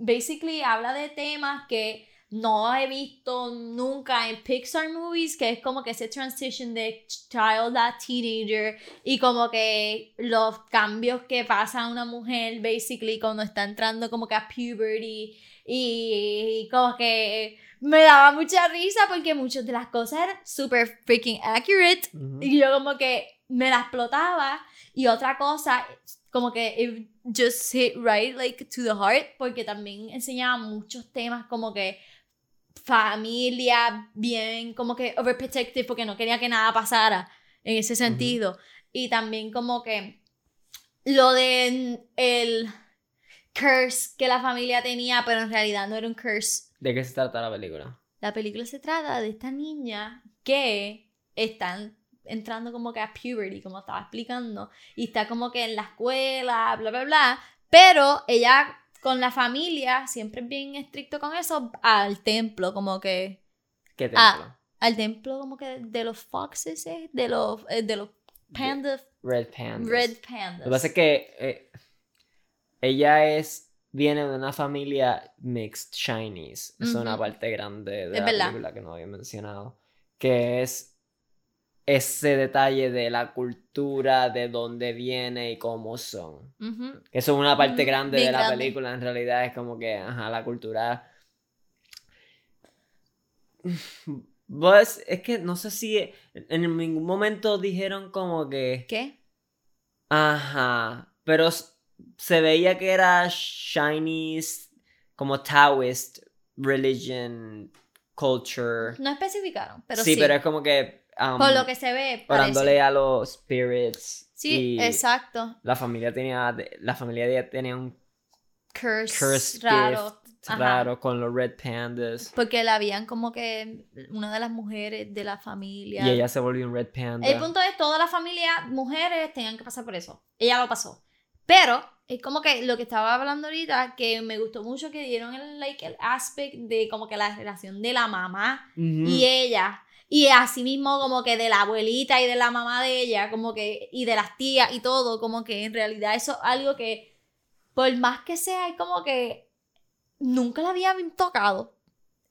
basically, habla de temas que no he visto nunca en Pixar movies, que es como que ese transition de child a teenager y como que los cambios que pasa a una mujer, basically, cuando está entrando como que a puberty y como que me daba mucha risa porque muchas de las cosas eran super freaking accurate y yo como que me la explotaba y otra cosa como que it just hit right like to the heart porque también enseñaba muchos temas como que familia bien como que overprotective porque no quería que nada pasara en ese sentido. Y también como que lo de el curse que la familia tenía pero en realidad no era un curse. ¿De qué se trata la película? la película se trata de esta niña que están entrando como que a puberty, como estaba explicando, y está como que en la escuela, bla, bla, bla, pero ella con la familia, siempre es bien estricto con eso, al templo, como que, ¿Qué templo? Ah, al templo como que de los foxes, ¿eh? de los, eh, de los pandas, Red Pandas. red pandas. Lo que pasa es que eh, ella es viene de una familia mixed Chinese. Es una Ujú. parte grande de Es la verdad. película que no había mencionado. Que es ese detalle de la cultura, de dónde viene y cómo son. Ujú. Eso es una parte grande de la película. En realidad es como que, ajá, la cultura. Pues, es que no sé si en ningún momento dijeron como que... ¿Qué? Ajá, pero se veía que era Chinese, como Taoist religion, culture. No especificaron, pero sí, sí. pero es como que... um, Por lo que se ve, orándole parece. a los spirits. Sí, y exacto. La familia tenía, la familia de ella tenía un Curse, curse raro. gift Ajá. raro con los red pandas. Porque la habían como que una de las mujeres de la familia. Y ella se volvió un red panda. El punto es, toda la familia, mujeres, tenían que pasar por eso. Ella lo pasó. Pero, es como que lo que estaba hablando ahorita, que me gustó mucho que dieron el, like, el aspect de como que la relación de la mamá Ujú. y ella. Y así mismo como que de la abuelita y de la mamá de ella, como que, y de las tías y todo, como que en realidad eso es algo que, por más que sea, es como que nunca la habían tocado.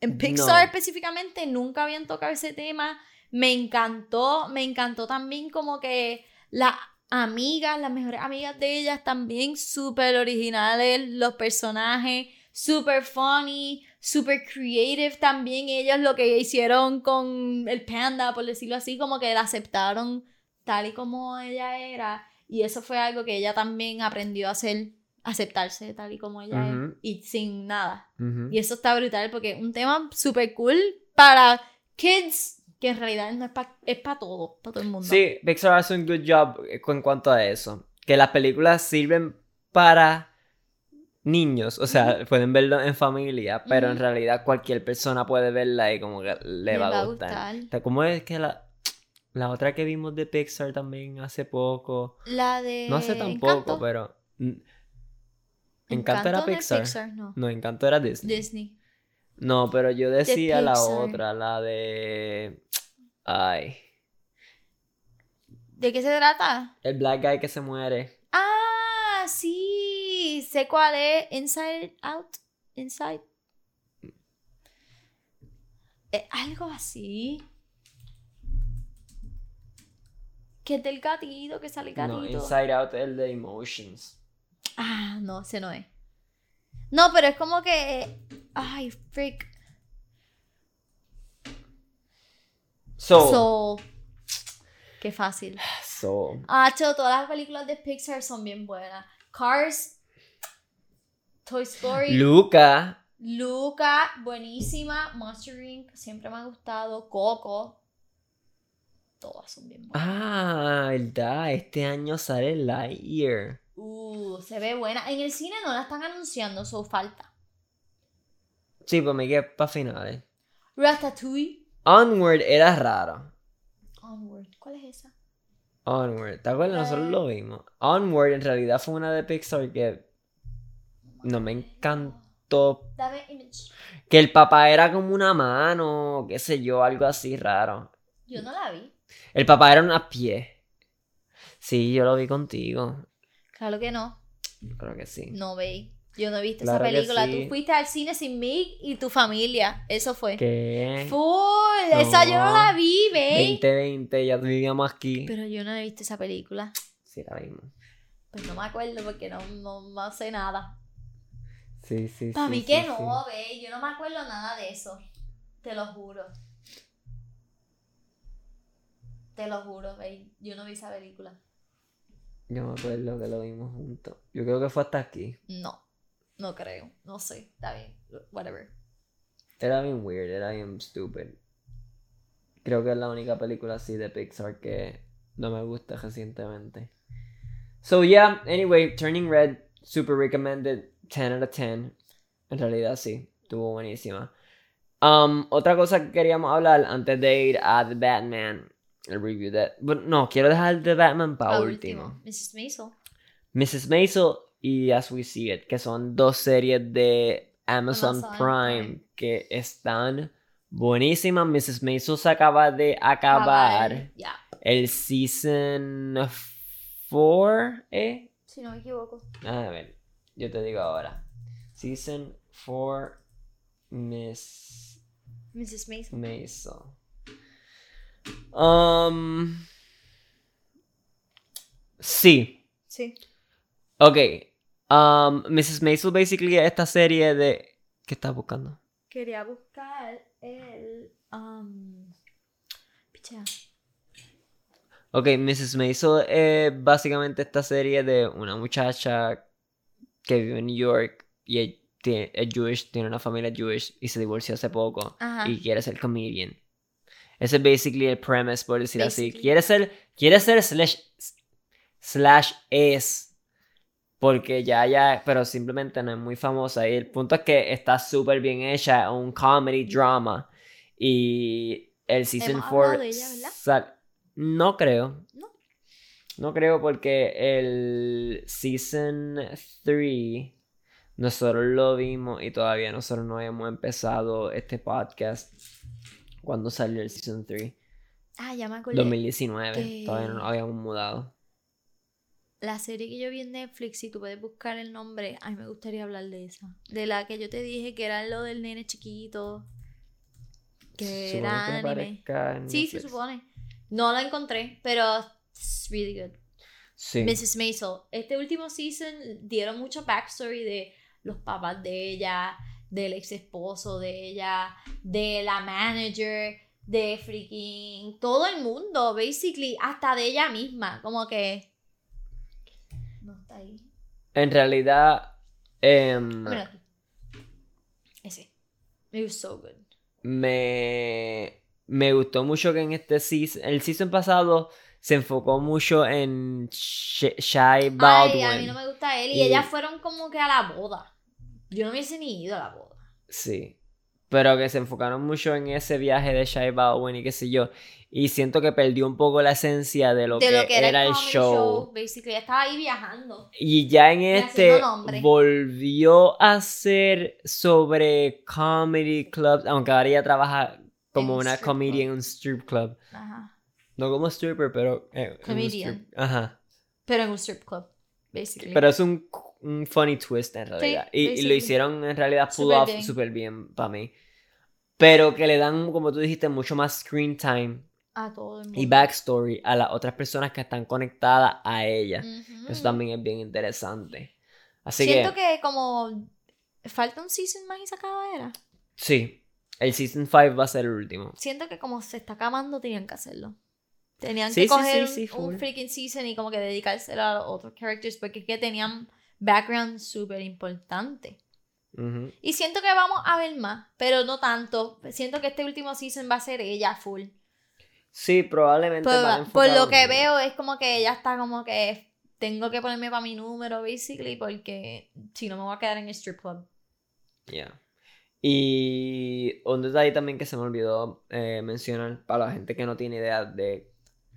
En Pixar No. específicamente nunca habían tocado ese tema. Me encantó, me encantó también como que las amigas, las mejores amigas de ellas también súper originales, los personajes súper funny, súper creative también ellos lo que hicieron con el panda, por decirlo así, como que la aceptaron tal y como ella era y eso fue algo que ella también aprendió a hacer, aceptarse tal y como ella es y sin nada. Y eso está brutal porque es un tema súper cool para kids que en realidad no es para es pa todo, para todo el mundo. Sí, Pixar hace un good job en cuanto a eso. Que las películas sirven para niños, o sea, pueden verlo en familia, pero en realidad cualquier persona puede verla y como que le, va, a gustar. Sea, ¿Cómo es que la, la otra que vimos de Pixar también hace poco? La de No hace tampoco, Encanto. pero... mm, Encanto, era Pixar. Pixar, no. No, Encanto era Disney. Disney. No, pero yo decía la otra, la de... Ay, ¿De qué se trata? el black guy que se muere. Ah, sí, sé cuál es. Inside Out. Inside. Eh, algo así. Que es del gatito, que sale el gatito. No, Inside Out es el de Emotions. Ah, no, ese no es. No, pero es como que. Ay, freak. So, So. Qué fácil. so, Ah, todas las películas de Pixar son bien buenas. Cars. Toy Story. Luca, Luca, buenísima. Monster Inc. Siempre me ha gustado. Coco. Todas son bien buenas. ah, verdad, este año sale Lightyear. Uh, se ve buena. En el cine no la están anunciando, so falta. Sí, pues me quedé para finales. Ratatouille. Onward era raro. Onward. ¿Cuál es esa? Onward, ¿te acuerdas? Nosotros lo vimos. Onward en realidad fue una de Pixar que no me encantó. Dame image. Que el papá era como una mano, qué sé yo, algo así raro. Yo no la vi. El papá era una pie. Sí, yo lo vi contigo. Claro que no. Creo que sí. No veí. Yo no he visto Claro esa película. sí. Tú fuiste al cine sin mí y tu familia. Eso fue. ¿Qué? Full. Esa yo no No. la vi, ve. 2020, ya vivíamos aquí. Pero yo no he visto esa película. Sí, la vimos. Pues no me acuerdo porque no, no, no sé nada. Sí, sí, Para sí, mí que no, ve. Yo no me acuerdo nada de eso. Te lo juro. Te lo juro, ve. Yo no vi esa película. Yo me acuerdo que lo vimos juntos. Yo creo que fue hasta aquí. No. No creo. No sé. Está bien. Whatever. Era bien weird, era bien stupid. Creo que es la única película así de Pixar que no me gusta recientemente. So yeah, anyway, Turning Red, super recommended, 10 out of 10. En realidad sí, estuvo buenísima. Um, otra cosa que queríamos hablar antes de ir a The Batman, el review de... Bueno, no, quiero dejar The Batman para La último. Mrs. Maisel. Mrs. Maisel y As We See It, que son dos series de Amazon, Amazon Prime, Prime. que están buenísimas. Mrs. Maisel se acaba de acabar el season 4, ¿eh? Si no me equivoco. A ver, yo te digo ahora. Season 4, Miss Mrs. Maisel. Maisel. Um, sí. Sí. Ok. Um, Mrs. Maisel basically es esta serie de... ¿Qué estás buscando? Quería buscar el. um, Pichea. Ok, Mrs. Maisel es básicamente esta serie de una muchacha que vive en New York y es, tiene- es Jewish, tiene una familia Jewish y se divorció hace poco Ajá. y quiere ser comedian. Ese es basically el premise, por decir así. Quiere ser, quiere ser slash, slash es, porque ya, ya, pero simplemente no es muy famosa. Y el punto es que está súper bien hecha, un comedy drama. Y el season Hemos 4 hablado de ella, ¿verdad? No creo. ¿No? No creo porque el season 3 nosotros lo vimos y todavía nosotros no hemos empezado este podcast cuando salió el season 3. Ah, ya me acordé. 2019. que- Todavía no nos habíamos mudado. La serie que yo vi en Netflix, si tú puedes buscar el nombre, ay, me gustaría hablar de esa. De la que yo te dije que era lo del nene chiquito. Que Supone era que anime. Sí, se supone. No la encontré, pero it's really good. Sí. Mrs. Maisel. Este último season dieron mucho backstory de los papás de ella, del ex esposo de ella, de la manager, de freaking todo el mundo, basically, hasta de ella misma. Como que. No está ahí. En realidad, em, Mira aquí. Ese. It was so good. me, me gustó mucho que en este season, el season pasado se enfocó mucho en Sh- Shy Baldwin. Ay, a mí no me gusta él. Y, Y- ellas fueron como que a la boda. Yo no hubiese ni ido a la boda. Sí. Pero que se enfocaron mucho en ese viaje de Shy Baldwin y qué sé yo. Y siento que perdió un poco la esencia de lo, de que, lo que era, el comedy show. Basically, estaba ahí viajando. Y ya en este volvió a ser sobre comedy clubs, aunque ahora ella trabaja como En una comedian en un strip club. Ajá. No como stripper, pero... eh, Comedian. strip- Ajá. Pero en un strip club, basically. Pero es un, un funny twist en realidad. y, y lo hicieron en realidad pull off bien. súper bien para mí. Pero que le dan, como tú dijiste, mucho más screen time a todo el mundo. y backstory a las otras personas que están conectadas a ella. Eso también es bien interesante. Así Siento que, que... como falta un season más y se acaba era. sí, el season 5 va a ser el último. Siento que como se está acabando tenían que hacerlo. Tenían Sí, que sí, coger sí, un- freaking season y como que dedicárselo a los otros characters porque es que tenían background súper importante. Y siento que vamos a ver más, pero no tanto. Siento que este último season va a ser ella full. Sí, probablemente. Por, van a por lo que veo es como que ella está como que tengo que ponerme para mi número, basically, porque si no me voy a quedar en el strip club. Ya. Y un detalle también que se me olvidó eh, mencionar para la gente que no tiene idea de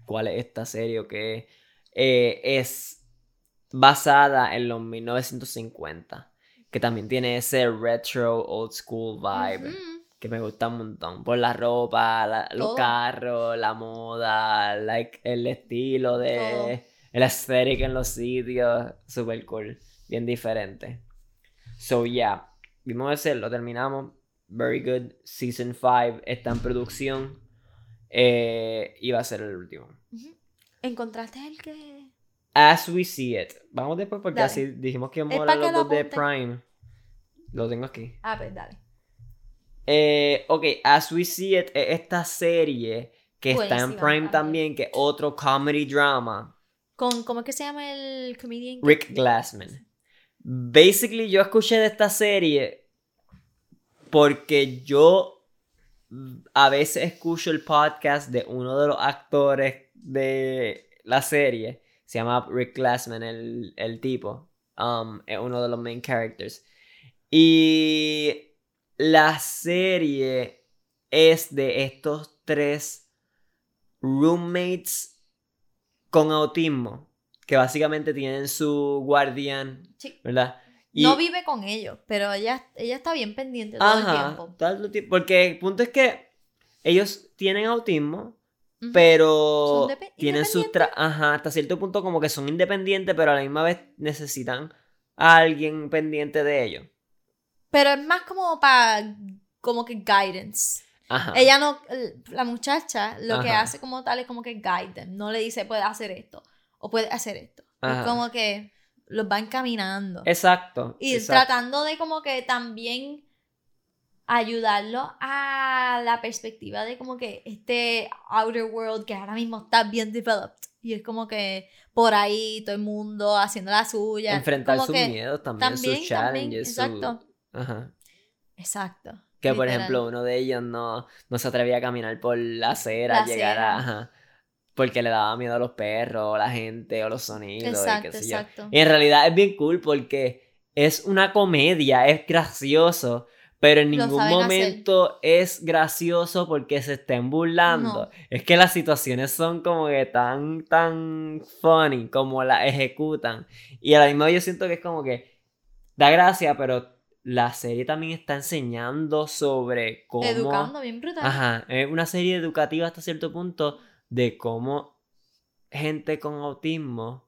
cuál es esta serie o qué eh, es basada en los 1950, que también tiene ese retro old school vibe que me gusta un montón por la ropa, la- los carros, la moda, like, el estilo de Todo. el aesthetic en los sitios, super cool, bien diferente. So yeah, vimos ese, lo terminamos. Very good. Season 5 está en producción. Eh, y va a ser el último. ¿Encontraste el que...? As we see it. Vamos después porque Dale. así dijimos que Es a hablar los dos de. Prime. Lo tengo aquí. Ah, pues dale. Eh, ok, As We See It es esta serie que está en Prime también. que es otro comedy drama. Con, ¿Cómo es que se llama el comedian? Rick Glassman. Basically, yo escuché de esta serie porque yo a veces escucho el podcast de uno de los actores de la serie. Se llama Rick Glassman, el, el tipo. Um, es uno de los main characters. Y la serie es de estos tres roommates con autismo. Que básicamente tienen su guardián, Sí. ¿verdad? Y- No vive con ellos, pero ella, ella está bien pendiente todo el tiempo. todo el tiempo. Porque el punto es que ellos tienen autismo, pero tienen sus ajá, hasta cierto punto como que son independientes, pero a la misma vez necesitan a alguien pendiente de ellos. Pero es más como para, como que guidance. Ajá. Ella no, la muchacha lo que hace como tal es como que guide them. No le dice puede hacer esto o puede hacer esto. Ajá. Es como que los va encaminando. Exacto. y exacto. tratando de como que también ayudarlo a la perspectiva de como que este outer world que ahora mismo está bien developed y es como que por ahí todo el mundo haciendo la suya. Enfrentar sus miedos también, También, sus también, challenges. su- exacto, Ajá. exacto. Que por ejemplo uno de ellos no, no se atrevía a caminar por la acera, La llegar a... Ajá, porque le daba miedo a los perros, la gente o los sonidos. y Exacto, qué sé yo. exacto. Y en realidad es bien cool porque es una comedia, es gracioso, pero en ningún hacer. momento es gracioso porque se estén burlando. No. Es que las situaciones son como que tan, tan funny como las ejecutan. Y a la misma vez yo siento que es como que da gracia, pero la serie también está enseñando sobre cómo... Educando bien brutal. Ajá, es una serie educativa hasta cierto punto de cómo gente con autismo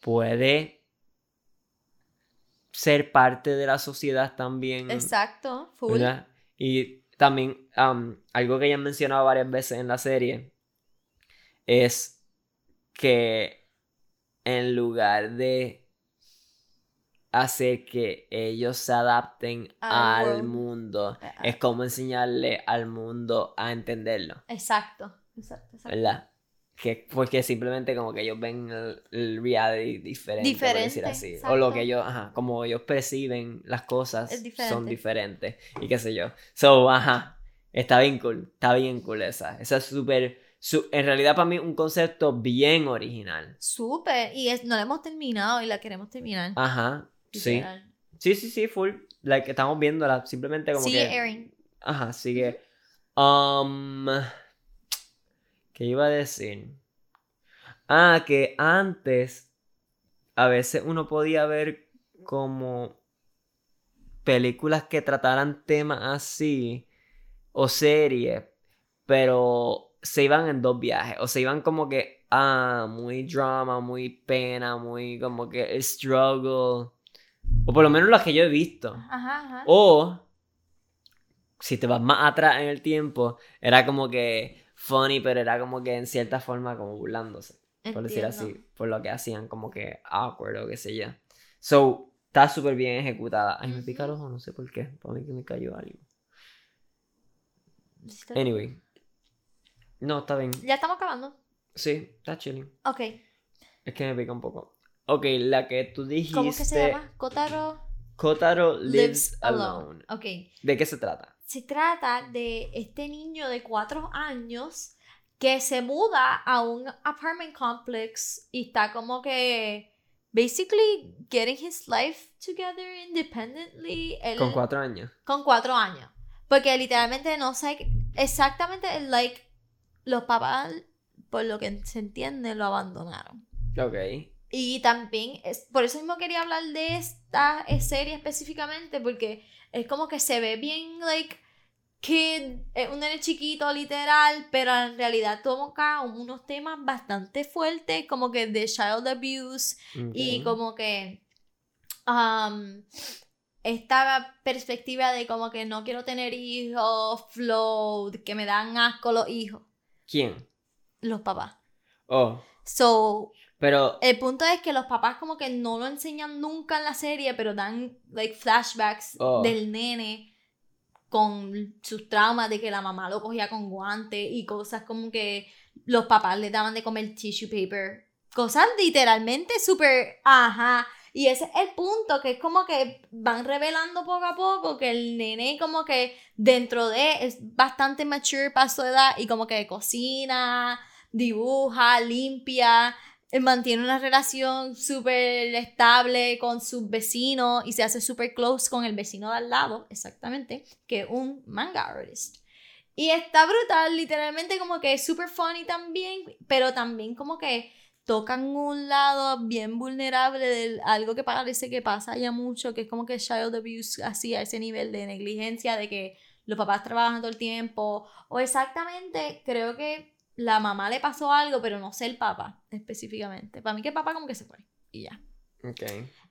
puede ser parte de la sociedad también. Exacto, full. ¿verdad? Y también am, algo que ya han mencionado varias veces en la serie es que en lugar de hacer que ellos se adapten Al al world. mundo, Ah, es como enseñarle al mundo a entenderlo, Exacto, exacto, exacto. ¿verdad? Que, porque simplemente como que ellos ven el, el reality diferente, por decir Diferente, así. O lo exacto. que ellos, ajá, como ellos perciben las cosas Es son diferente. diferentes. Y qué sé yo. So, ajá, está bien cool, está bien cool esa. Esa es súper, su- en realidad para mí un concepto bien original. Súper. Y es, no la hemos terminado y la queremos terminar. Ajá, sí. literal. Sí, sí, sí, full. Like, estamos viéndola, simplemente como Sigue que... airing. Ajá, sigue. Um, ¿Qué iba a decir? Ah, que antes a veces uno podía ver como películas que trataran temas así o series, pero se iban en dos viajes, o se iban como que, ah, muy drama, muy pena, muy como que struggle, o por lo menos las que yo he visto. Ajá, ajá. O si te vas más atrás en el tiempo, era como que funny, pero era como que en cierta forma como burlándose, por decir así, por lo que hacían como que awkward o qué sé yo. So, está súper bien ejecutada. Ay, me pica el ojo, no sé por qué. Para mí que me cayó algo. Anyway. No, está bien. Ya estamos acabando. Sí, está chilling. Ok. Es que me pica un poco. Ok, la que tú dijiste. ¿Cómo que se llama? Kotaro Kotaro lives, Lives alone. Alone. Ok. ¿De qué se trata? Se trata de este niño de cuatro años que se muda a un apartment complex y está como que basically getting his life together independently. Él- Con cuatro años. con cuatro años. Porque literalmente no sé exactamente, like, los papás, por lo que se entiende, lo abandonaron. Ok. Y también, es, por eso mismo quería hablar de esta eh, serie específicamente, porque es como que se ve bien, like, kid, es un nene chiquito, literal, pero en realidad toca unos temas bastante fuertes, como que de child abuse, y como que um, esta perspectiva de como que no quiero tener hijos, flow, que me dan asco los hijos, ¿Quién? los papás. Oh, So, pero el punto es que los papás como que no lo enseñan nunca en la serie, pero dan like flashbacks Oh. del nene con sus traumas de que la mamá lo cogía con guantes y cosas como que los papás le daban de comer tissue paper. Cosas literalmente súper, ajá. Y ese es el punto, que es como que van revelando poco a poco que el nene como que dentro de es bastante mature para su edad y como que cocina, dibuja, limpia, mantiene una relación súper estable con sus vecinos y se hace súper close con el vecino de al lado, exactamente, que un manga artist. Y está brutal, literalmente como que es súper funny también, pero también como que tocan un lado bien vulnerable de algo que parece que pasa ya mucho, que es como que child abuse así a ese nivel de negligencia, de que los papás trabajan todo el tiempo, o exactamente, creo que la mamá le pasó algo, pero no sé el papá específicamente. Para mí que el papá como que se fue y ya. Ok.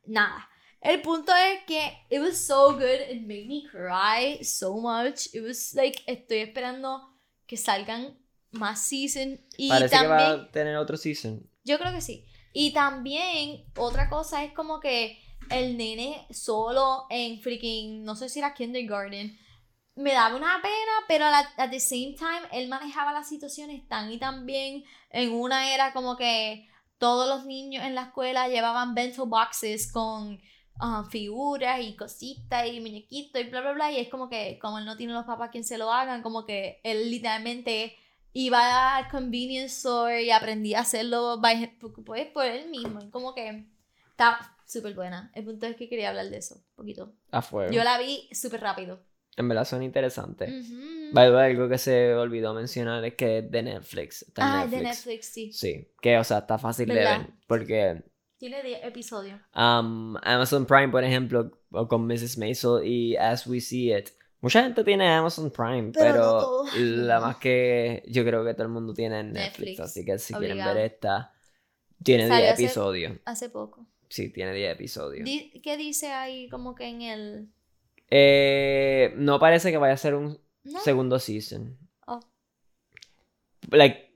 Nada. El punto es que it was so good, it made me cry so much. It was like, estoy esperando que salgan más season y Parece también que va a tener otro season. yo creo que sí. Y también otra cosa es como que el nene solo en freaking, no sé si era kindergarten, me daba una pena, pero a la- at the same time, él manejaba las situaciones tan y tan bien. En una era como que todos los niños en la escuela llevaban bento boxes con ah, figuras y cositas y muñequitos y bla, bla, bla. Y es como que, como él no tiene los papás quien se lo hagan, como que él literalmente iba al convenience store y aprendía a hacerlo by- pues, por él mismo. Como que está súper buena. El punto es que quería hablar de eso un poquito. A fuego. Yo la vi súper rápido. En verdad son interesantes. The way, algo que se olvidó mencionar es que es de Netflix. Está Ah, es de Netflix. Netflix, sí. Sí, que o sea, está fácil de ver. Porque Tiene 10 episodios. um, Amazon Prime, por ejemplo, o con Mrs. Maisel y As We See It. Mucha gente tiene Amazon Prime, Pero pero, no todos. la más que yo creo que todo el mundo tiene en Netflix. Netflix, Así que si quieren ver esta, tiene 10 Salió hace- episodios. Hace poco. Sí, tiene 10 episodios. Di- ¿Qué dice ahí como que en el... Eh, no parece que vaya a ser un No. segundo season. Oh, Like,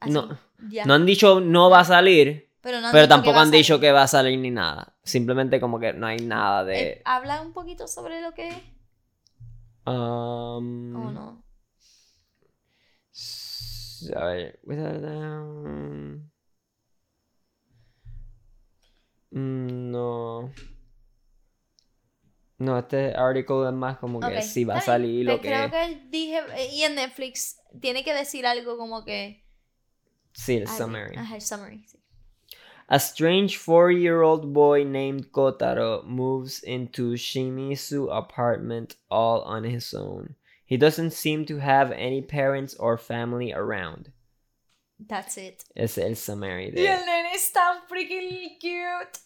así, no, ya. no han dicho no va a salir, pero no han pero dicho que tampoco han dicho que va a salir ni nada. Simplemente como que no hay nada Eh, de... ¿Habla un poquito sobre lo que es? um, ¿O no? A ver. mm, No. No, este artículo es más como que si va a salir lo Pues que... Creo que dije... Y en Netflix tiene que decir algo como que... Sí, el algo- summary. Ajá, el summary, sí. A strange four-year-old boy named Kotaro moves into Shimizu apartment all on his own. He doesn't seem to have any parents or family around. That's it. Es el summary Y de... el nene es tan freaking cute.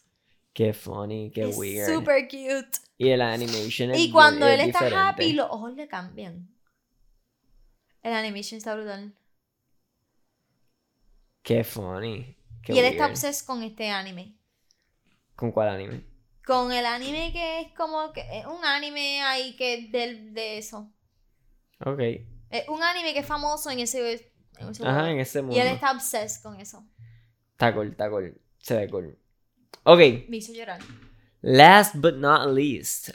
Qué funny, qué es weird. super cute. Y el animation es Y cuando es él está happy, los ojos le cambian. El animation está brutal. Qué funny. Qué y él está obsessed con este anime. ¿Con cuál anime? Con el anime que es como que es un anime ahí que es del, de eso. Ok. Es un anime que es famoso en ese, en ese Ajá, juego. en ese mundo. Y él está obsessed con eso. Está cool, está cool. Se ve cool. Ok. Me hizo llorar. Last but not least.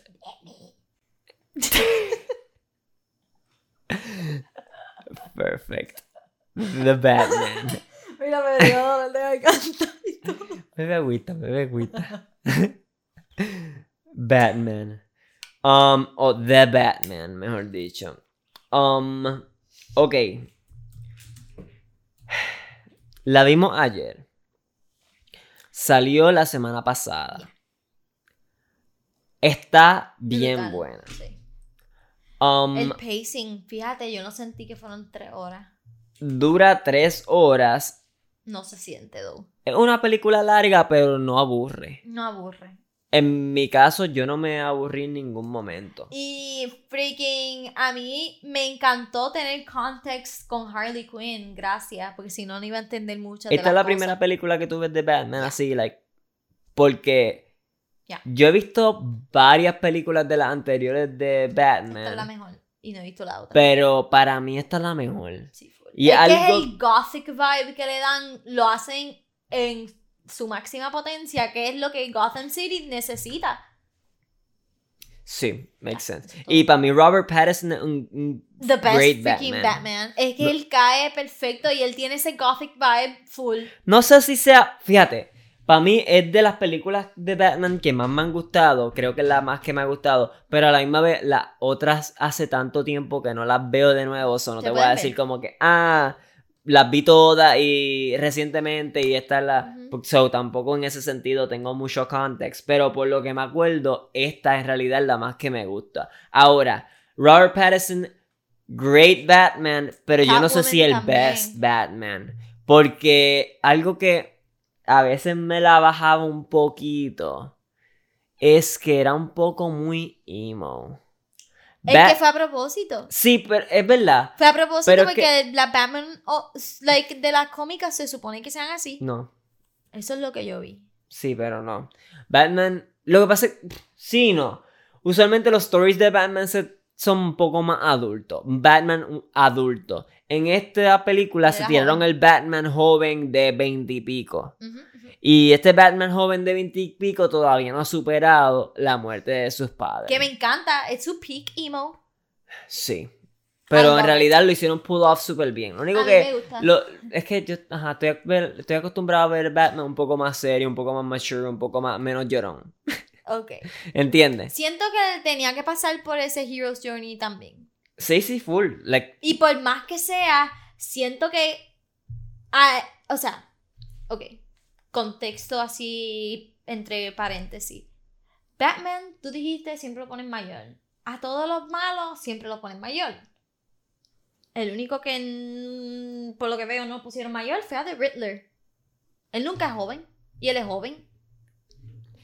Perfect. The Batman. Mira, me dio dolor de todo. Bebe agüita, bebe agüita. Batman. Um, o The Batman, mejor dicho. Um, ok. La vimos ayer. Salió la semana pasada. Está bien Brutal, buena. sí. Um, El pacing, fíjate, yo no sentí que fueron tres horas. dura tres horas. No se siente, though. Es una película larga, pero no aburre. No aburre. En mi caso, yo no me aburrí en ningún momento. Y freaking, a mí me encantó tener context con Harley Quinn, gracias, porque si no, no iba a entender mucho. Esta es la primera película que tú ves de Batman, así, like. Porque Ya. yo he visto varias películas de las anteriores de Esta es la Batman. mejor. Y no he visto la otra. Pero para mí esta es la mejor. Sí, full. y es que algo- el gothic vibe que le dan, lo hacen en su máxima potencia, que es lo que Gotham City necesita. Sí, makes sense. Y para mí Robert Pattinson es un, un The best great freaking Batman. Batman. Es que No- él cae perfecto y él tiene ese gothic vibe full. No sé si sea, fíjate, para mí es de las películas de Batman que más me han gustado, creo que es la más que me ha gustado, pero a la misma vez las otras hace tanto tiempo que no las veo de nuevo, o no ¿Se te voy a decir ver? como que, ah, las vi todas y recientemente y esta es la... Ujú. So, tampoco en ese sentido tengo mucho context, pero por lo que me acuerdo, esta en realidad es la más que me gusta. Ahora, Robert Pattinson, great Batman, pero yo no sé si el también. best Batman. Porque algo que a veces me la bajaba un poquito es que era un poco muy emo. Es Bat- que fue a propósito. Sí, pero es verdad. Fue a propósito Pero porque la Batman, oh, like, de las cómicas se supone que sean así. No, Eso es lo que yo vi. sí, pero no. Batman, lo que pasa es sí, no. Usualmente los stories de Batman se- son un poco más adultos. Batman adulto. En esta película se tiraron joven. el Batman joven de veinte y pico. Ujú, ujú. Y este Batman joven de 20 y pico todavía no ha superado la muerte de sus padres. Que me encanta. Es su peak emo. Sí. Pero en realidad lo hicieron pull off súper bien. Lo único A mí que. me gusta. Lo, es que yo ajá, estoy, a ver- estoy acostumbrado a ver Batman un poco más serio, un poco más mature, un poco más menos llorón. Ok. ¿Entiendes? Siento que tenía que pasar por ese Hero's Journey también. Sí, sí, full. Like, Y por más que sea, siento que. ah, o sea, ok. Contexto así entre paréntesis. Batman, tú dijiste, siempre lo ponen mayor. A todos los malos siempre lo ponen mayor. El único que, por lo que veo, no pusieron mayor fue a The Riddler. Él nunca es joven. Y él es joven.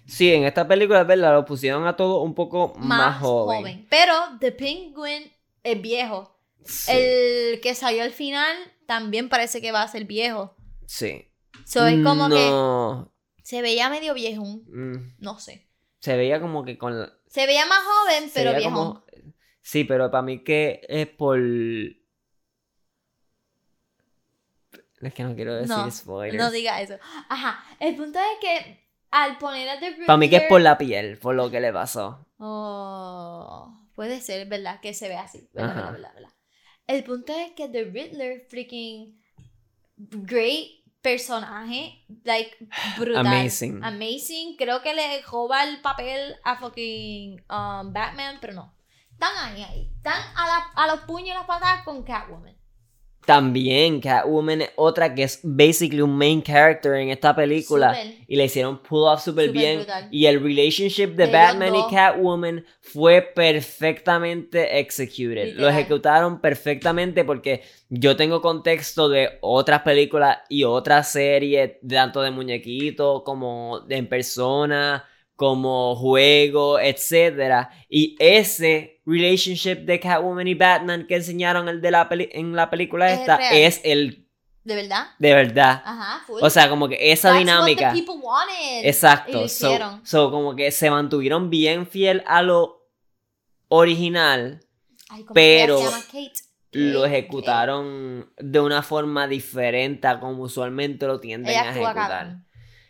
sí, en esta película, es verdad, lo pusieron a todo un poco más, joven. Pero The Penguin es viejo. Sí. El que salió al final también parece que va a ser viejo. sí. So, es como que se veía medio viejo, mm, no sé. se veía como que con la- Se veía más joven, pero viejo. como- Sí, pero para mí que es por. Es que no quiero decir No, spoilers. No diga eso. Ajá. El punto es que al poner a The Riddler... Para mí que es por la piel, por lo que le pasó. Oh, puede ser, ¿verdad? Que se ve así. ¿verdad? Ajá. ¿verdad? ¿verdad? ¿verdad? El punto es que The Riddler, freaking great personaje, like brutal. Amazing. Amazing. Creo que le joba el papel a fucking um, Batman, pero no. Están ahí, ahí. Están a, la- a los puños y las patadas con Catwoman. También Catwoman es otra que es basically un main character en esta película. Y le hicieron pull off súper bien. brutal. Y el relationship de Batman y. Catwoman fue perfectamente executed. Lo ejecutaron perfectamente porque yo tengo contexto de otras películas y otras series, tanto de muñequitos como en persona, como juego, etc. Y ese relationship de Catwoman y Batman que enseñaron el de la peli- en la película Es esta real. es el ¿De verdad? de verdad. Ajá, full. O sea, como que esa That's dinámica. What the people wanted. Y Exacto. lo So, como que se mantuvieron bien fiel a lo original, Ay, ¿cómo pero que se llama Kate? lo ejecutaron de una forma diferente a como usualmente lo tienden Ella a ejecutar.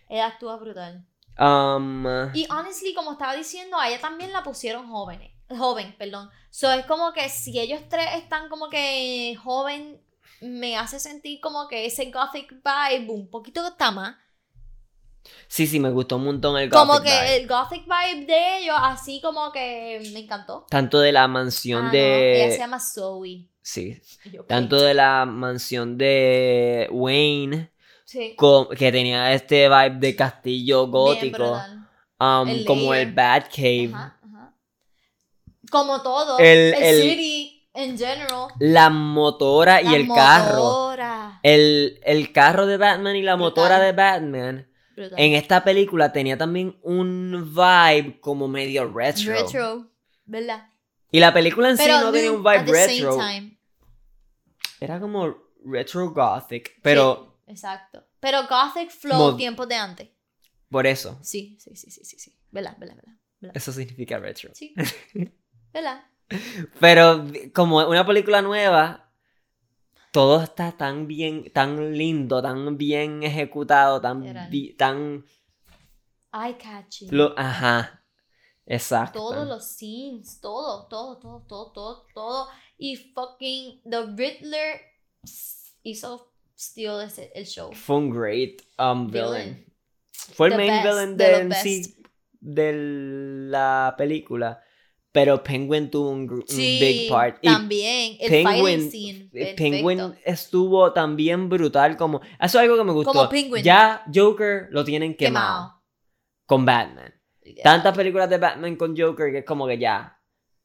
Ella actúa brutal. Um, Y honestly, como estaba diciendo, a ella también la pusieron jóvenes. Joven, perdón. So es como que si ellos tres están como que joven, me hace sentir como que ese gothic vibe un poquito está más. sí, sí, me gustó un montón el Como Gothic que vibe. el gothic vibe de ellos, así como que me encantó. Tanto de la mansión Ah, no, de... ella se llama Zoe. Sí. Yo, Tanto de la mansión de Wayne, Sí. que tenía este vibe de castillo gótico, um, El como layer. el Batcave. Ajá, ajá. Como todo. El- El, el- city en general. La motora y el carro. motora. El, el carro de Batman y la Brutal. motora de Batman Brutal. en esta película tenía también un vibe como medio retro. retro. ¿Verdad? Y la película en sí no tenía un vibe at the retro. same time. Era como retro gothic. Pero Sí, exacto. Pero Gothic Flow Mod- tiempos de antes. por eso. Sí, sí, sí, sí, sí, sí. ¿Verdad, verdad, verdad? Eso significa retro. Sí. ¿Verdad? Pero como una película nueva, todo está tan bien, tan lindo, tan bien ejecutado, tan, tan... Eye catching. Lo, ajá. Exacto. Todos los scenes, todo, todo, todo, todo, todo, todo. Y fucking The Riddler hizo still ese, el show. Fue un great um, villain. Villain. Fue el main best, villain de de, los en sí best. de la película. Pero Penguin tuvo un, gr- un Sí, big part. Y también. El Penguin- fighting scene. eh, Perfecto. Penguin estuvo también brutal como... Eso es algo que me gustó. Como Penguin. Ya Joker lo tienen quemado, Quemado. con Batman. Yeah. Tantas películas de Batman con Joker que es como que ya...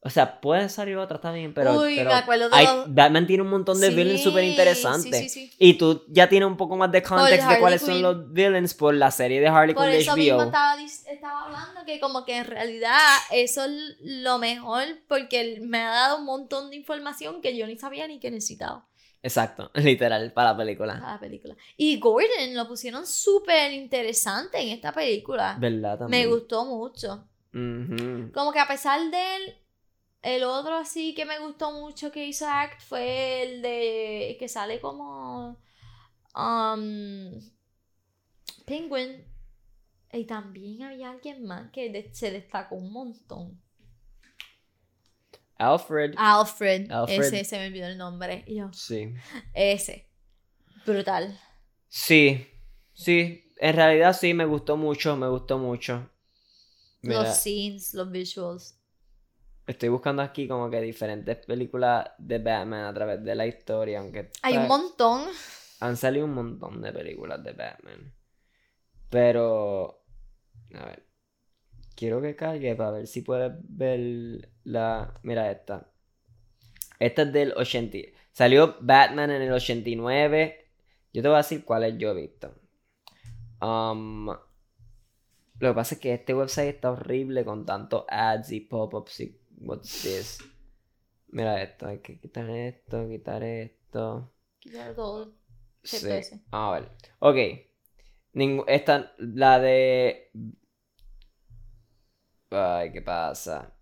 O sea, puede salir otra, bien, pero... Uy, pero me acuerdo de hay- los- Batman tiene un montón de Sí, villains súper interesantes. Sí, sí, sí. Y tú ya tienes un poco más de context de cuáles son Quinn. los villains por la serie de Harley Por Quinn de eso mismo HBO. estaba, estaba hablando que como que en realidad eso es lo mejor porque me ha dado un montón de información que yo ni sabía ni que necesitaba Exacto, literal, para la película. para la película. Y Gordon lo pusieron súper interesante en esta película. ¿Verdad? Me También. gustó mucho. Ujú. Como que a pesar de él, el otro así que me gustó mucho que hizo Act fue el de que sale como um, Penguin. Y también había alguien más que de- se destacó un montón. Alfred. Alfred. Alfred. Ese, se me olvidó el nombre. Y yo, Sí. ese. Brutal. Sí, sí. En realidad sí, me gustó mucho, me gustó mucho. Los scenes, los visuals. Estoy buscando aquí como que diferentes películas de Batman a través de la historia, aunque Hay un tra- montón. han salido un montón de películas de Batman. Pero, a ver, quiero que cargue para ver si puedes ver la... Mira esta. Esta es del 80. Salió Batman en el 89. Yo te voy a decir cuáles yo he visto. Um, lo que pasa es que este website está horrible con tantos ads y pop-ups y what's this. Mira esto, hay que quitar esto, quitar esto. Quitar todo. Sí. A ver. Ok. Ningú- esta, la de. Ay, ¿qué pasa?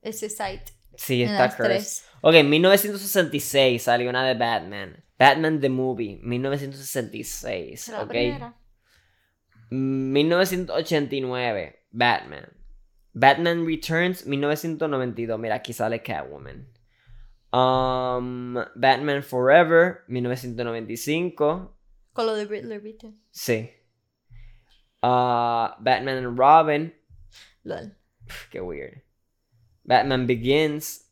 Ese site. Sí, está cursed. Ok, en 1966 salió una de Batman. Batman the Movie, 1966. Será la ok. primera. 1989, Batman. Batman Returns, 1992. Mira, aquí sale Catwoman. Um, Batman Forever, 1995. Con lo de Riddler, ¿viste? Sí. Ah, Batman and Robin. LOL. Pff, Qué weird. Batman Begins.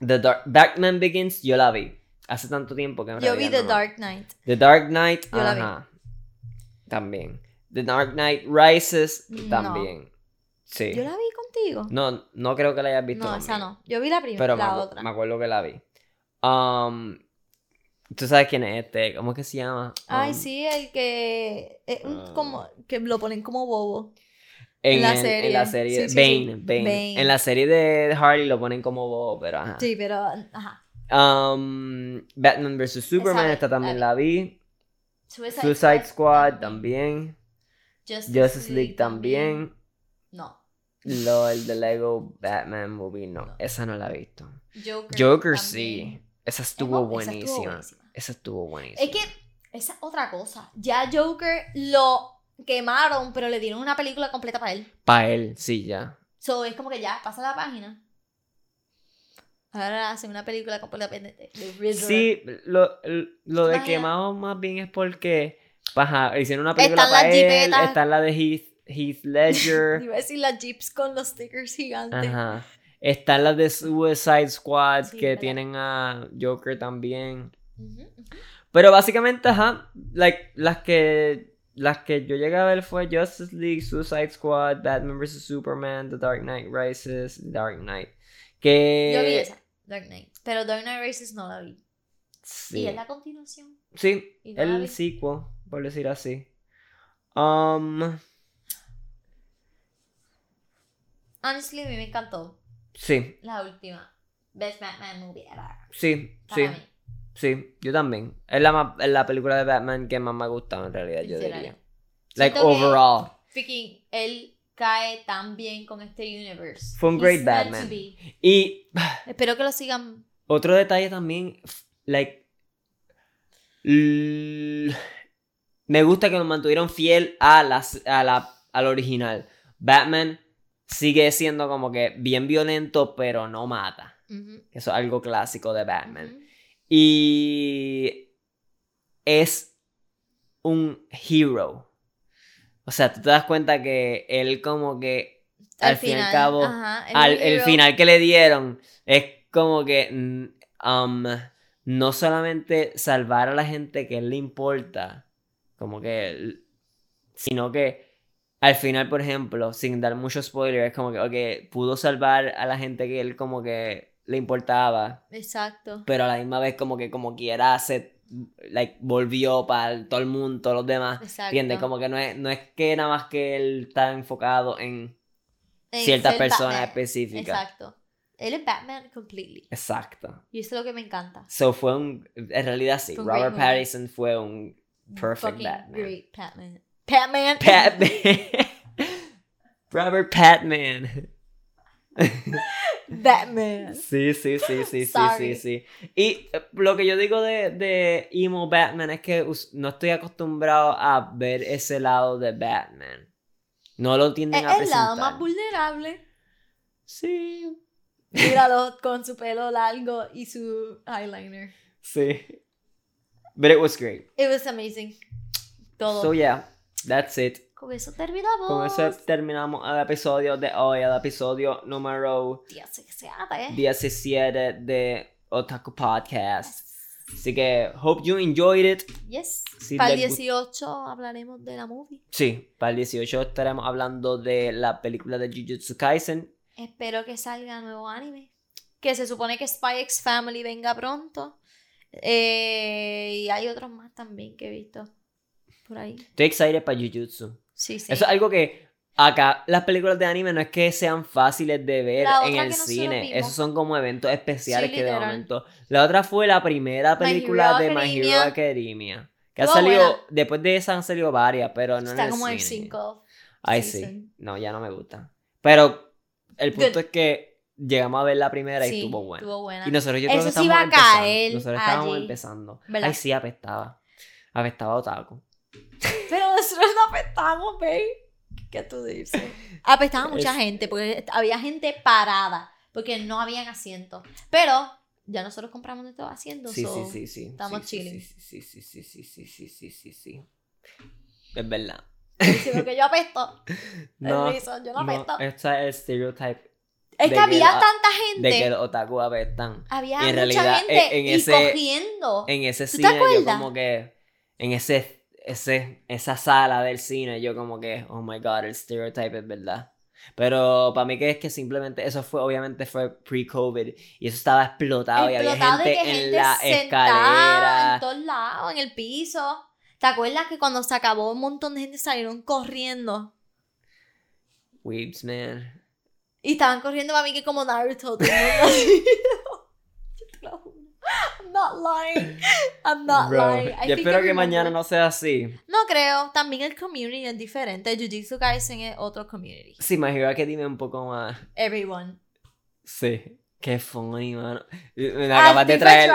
The Dark Batman Begins, yo la vi. Hace tanto tiempo que en Yo vi The no- Dark Knight. The Dark Knight, Yo la vi. ajá. También. The Dark Knight Rises, No. también. Sí. Yo la vi contigo. No, no creo que la hayas visto No, esa no. Yo vi la primera, Pero me, la acu- otra. me acuerdo que la vi. Um, ¿Tú sabes quién es este? ¿Cómo es que se llama? Ay, Um, sí, el que es un- Ah. como que lo ponen como bobo. En, En la serie. En la serie. Sí, Bane, sí. Bane. Bane. En la serie de Harley lo ponen como bobo, pero ajá. Sí, pero ajá. Um, Batman vs. Superman, Esa esta también la vi. Suicide, Suicide Squad también. Justice, Justice League también. No. Lo, el de Lego Batman Movie, no. No. Esa no la he visto. Joker. Joker sí. Esa estuvo Esa estuvo buenísima. Esa estuvo buenísima. Es que esa es otra cosa. Ya Joker lo quemaron, pero le dieron una película completa para él. Para él, sí, ya. So es como que ya pasa la página. Ahora hacen una película completa de. Sí, lo, lo de quemado más bien es porque paja, hicieron una película Están las para él. jipetas. Está la de Heath, Heath Ledger. Iba a decir las jeeps con los stickers gigantes. Ajá. Están las de Suicide Squad Sí, que ¿verdad? tienen a Joker también. Pero básicamente, ajá, like, las que las que yo llegué a ver fue Justice League, Suicide Squad, Batman vs Superman, The Dark Knight Rises, Dark Knight. Que Yo vi esa, Dark Knight. Pero Dark Knight Rises no la vi. Sí. Y es la continuación. Sí, no el sequel, por decir así. Um, Honestly, a mí me encantó. sí, La última. Best Batman movie ever. sí, Para sí, mí. sí, yo también. Es la, más- es la película de Batman que más me ha gustado en realidad, yo Literal. diría. Like Siento que- overall. Freaking, él cae tan bien con este universe. Fue un great Batman. Y Espero que lo sigan. Otro detalle también, like, me gusta que nos mantuvieron fiel a las, a la, al original. Batman sigue siendo como que bien violento, pero no mata. Eso es algo clásico de Batman. Y es un hero. O sea, tú te das cuenta que él como que al, fin y al cabo ajá, es al, el final que le dieron es como que um, no solamente salvar a la gente que él le importa, como que, sino que al final, por ejemplo, sin dar mucho spoiler, es como que, ok, pudo salvar a la gente que él como que le importaba, Exacto. pero a la misma vez como que como quiera se like, volvió para todo el mundo, todos los demás. Exacto. ¿Entiendes? Como que no es, no es que nada más que él está enfocado en En ciertas personas específicas. Exacto. Él es Batman completely. Exacto. Y eso es lo que me encanta. So fue un. En realidad sí. Robert. Pattinson fue un. Perfect Fucking Batman. Great Batman. Batman. Patman. Robert Patman. Batman. Sí, sí, sí, sí, sí, sí, sí. Y eh, lo que yo digo de, de Emo Batman es que no estoy acostumbrado a ver ese lado de Batman. No lo tienden Es a el lado más vulnerable. Sí. Míralo con su pelo largo y su eyeliner. Sí. But it was great. It was amazing. Todo. So yeah, that's it. Con eso terminamos. Con eso terminamos el episodio de hoy, el episodio número Dios, que se hace. 17 de Otaku Podcast. Así que, hope you enjoyed it. Yes. Si Para el les gust- 18 hablaremos de la movie. Sí, para el 18 estaremos hablando de la película de Jujutsu Kaisen. Espero que salga nuevo anime. Que se supone que Spy X Family venga pronto. Eh, y hay otros más también que he visto por ahí. Estoy excited para Jujutsu. Sí, sí. Eso es algo que acá las películas de anime no es que sean fáciles de ver en el que cine. Esos son como eventos especiales Sí, que de momento. La otra fue la primera My película Hero de My Hero Academia. Que ha salido, buena. después de esa han salido varias, pero no Está en el como el cine. 5. Ay, sí. No, ya no me gusta. Pero el punto Good. es que llegamos a ver la primera y Sí, estuvo buena. estuvo buena. Y nosotros yo creo Eso que sí estábamos empezando. Nosotros estábamos allí. empezando. ¿Verdad? Ay, sí, apestaba. Apestaba otaku. Pero nosotros no apestamos, babe. ¿Qué tú dices? Apestaba mucha Es- gente, porque había gente parada, porque no habían asientos. Pero ya nosotros compramos nuestros asientos. Sí, so- sí, sí, sí. estamos sí, sí, chilling. Sí, sí, sí, sí, sí, sí, sí, sí, sí, sí. Es verdad. Diciendo que yo apesto. No, reason, yo no no, apesto. este es el stereotype es de que había la- tanta de que gente. los otaku apestan. Había en mucha realidad, gente en y ese- corriendo. En ese ¿Tú te cine yo acuerdas? como que en ese ese esa sala del cine yo como que oh my god, el stereotype es verdad. Pero para mí que es que simplemente eso fue obviamente fue pre-COVID y eso estaba explotado, y Explotado había de gente que en gente la escalera. en todos lados, en el piso. ¿Te acuerdas que cuando se acabó un montón de gente salieron corriendo? Weebs, man. Y estaban corriendo para mí que como Naruto. todo el mundo así. Yo te lo juro. I'm not lying. I'm not Bro, lying. I yo think espero que mañana no sea así. No creo. También el community es diferente. Jujutsu Kaisen es otro community. Sí, me imagino que dime un poco más. Everyone. Sí. Qué funny, mano. Me Ah, acabas de traer.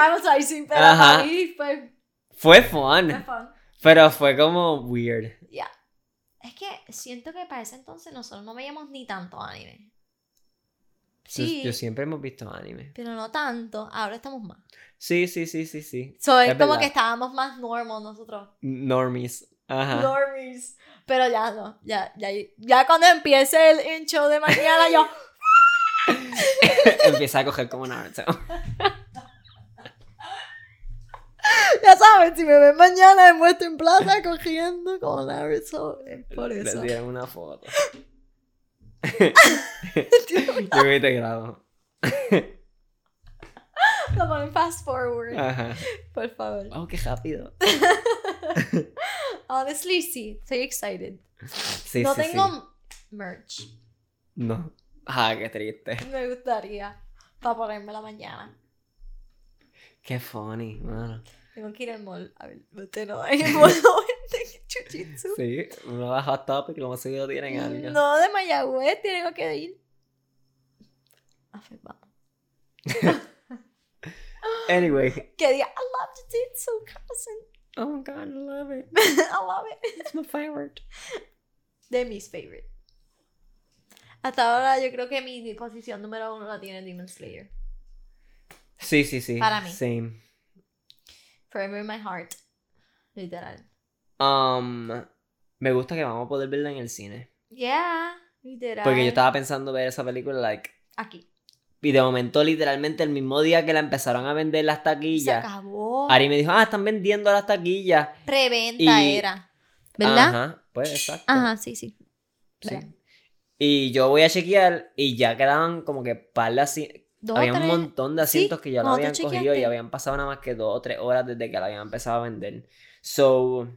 pero Ajá. fue, Fue fue fun. fun. Pero fue como weird. Ya. Es que siento que para ese entonces nosotros no veíamos ni tanto anime. Yo- Sí, Yo, siempre hemos visto anime. pero no tanto. Ahora estamos más. Sí, sí, sí, sí, sí. So, es, Es como verdad. que estábamos más normal nosotros. Normies. Ajá. Normies. Pero ya no. Ya, ya, ya cuando empiece el intro de mañana, yo. Empieza a coger como Naruto. Ya saben, si me ven mañana me muestro en plaza cogiendo como Naruto. Es por Le eso. dieron una foto. Yo me te grabo. Lo ponen fast forward. Ajá. Por favor. Oh, qué rápido. Honestly, sí. Estoy excited. Sí, no sí, tengo sí. merch. No. Ah, qué triste. Me gustaría. Para ponérmela mañana. Qué funny, mano. Tengo que ir al mall. A ver, usted no el mall jiu-jitsu. Sí, uno va a Hot Topic, lo más seguido tienen algo. No, de Mayagüez tengo que ir. A ver, vamos. Anyway. Que diga, I love jiu-jitsu, cousin. Oh my god, I love it. I love it. It's my favorite. De mis favorite. Hasta ahora yo creo que mi posición número uno la tiene Demon Slayer. Sí, sí, sí. Para mí. Same. Forever in my heart. Literal. Um, me gusta que vamos a poder verla en el cine. Yeah, literal. Porque yo estaba pensando ver esa película, like. Aquí. Y de momento, literalmente, el mismo día que la empezaron a vender las Se taquillas, acabó. Ari me dijo, ah, están vendiendo las taquillas. Preventa Y- era. ¿Verdad? Ajá, pues exacto. Ajá, sí, sí. Sí. Y yo voy a chequear y ya quedaban como que par de Había un montón de asientos Sí, que ya lo habían cogido y habían pasado nada más que dos o tres horas desde que la habían empezado a vender. So,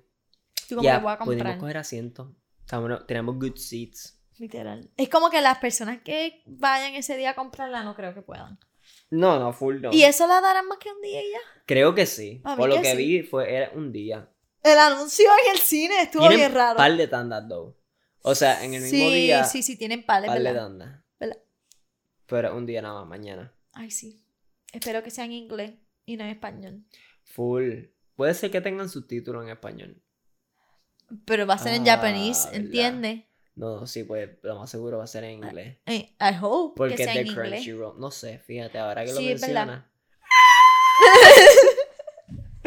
Yo como ya que voy a pudimos comprar. coger. Estamos- tenemos good seats. Literal. Es como que las personas que vayan ese día a comprarla no creo que puedan. No, no, full no. ¿Y eso la darán más que un día y ya? Creo que sí. Por lo que sí. vi, fue, era un día. El anuncio en el cine estuvo Tienen bien raro. par de tandas, though. O sea, en el mismo sí, día, Sí, sí, tienen pales, par de tandas. ¿Verdad? Pero un día nada más, mañana. Ay, sí. Espero que sea en inglés y no en español. Full. Puede ser que tengan subtítulos en español. Pero va a ser en Ah, japonés, ¿verdad? ¿entiendes? No, sí, pues lo más seguro va a ser en inglés. Eh, I hope Porque que sea de en inglés. Crunchyroll. No sé, fíjate, ahora que lo Sí, verdad. mencionas.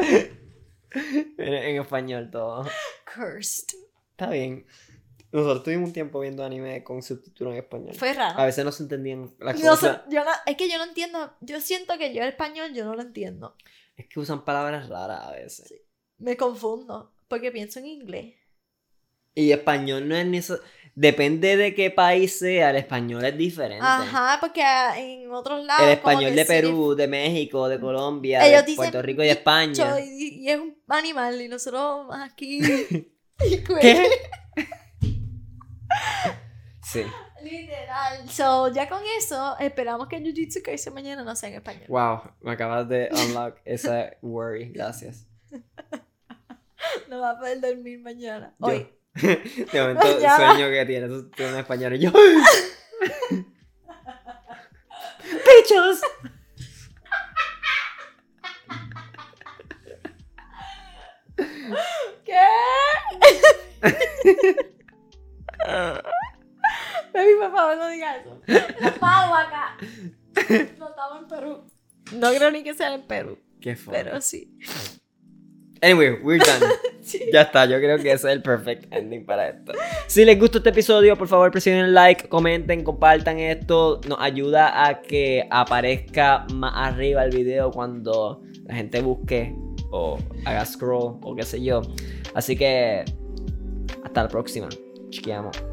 en, en español todo. Cursed. Está bien. Nosotros tuvimos un tiempo viendo anime con subtítulos en español. Fue raro. A veces no se entendían las No cosas. yo no- es que yo no entiendo. Yo siento que yo el español yo no lo entiendo. Es que usan palabras raras a veces. Me confundo. Porque pienso en inglés. Y español no es ni eso. Depende de qué país sea, el español es diferente. Ajá, porque en otros lados. El español de Perú, de México, de Colombia, Ellos de dicen Puerto Rico y España. Y, y es un animal y nosotros aquí. ¿Qué? Sí. Literal. So, ya con eso, esperamos que Jujutsu Kaisen mañana no sea en español. Wow, me acabas de unlock esa worry. Gracias. No va a poder dormir mañana. Yo. Hoy. De momento Mañana. sueño que tienes tú en español y yo. ¡Pichos! ¿Qué? Baby, por favor, no digas eso. Los pago acá. No estamos en Perú. No creo ni que sea en Perú, Qué fue. pero sí. Anyway, we're done. Sí. Ya está, yo creo que ese es el perfect ending para esto. Si les gustó este episodio, por favor presionen like, comenten, compartan esto. Nos ayuda a que aparezca más arriba el video cuando la gente busque o haga scroll o qué sé yo. Así que hasta la próxima. Chiquiamos.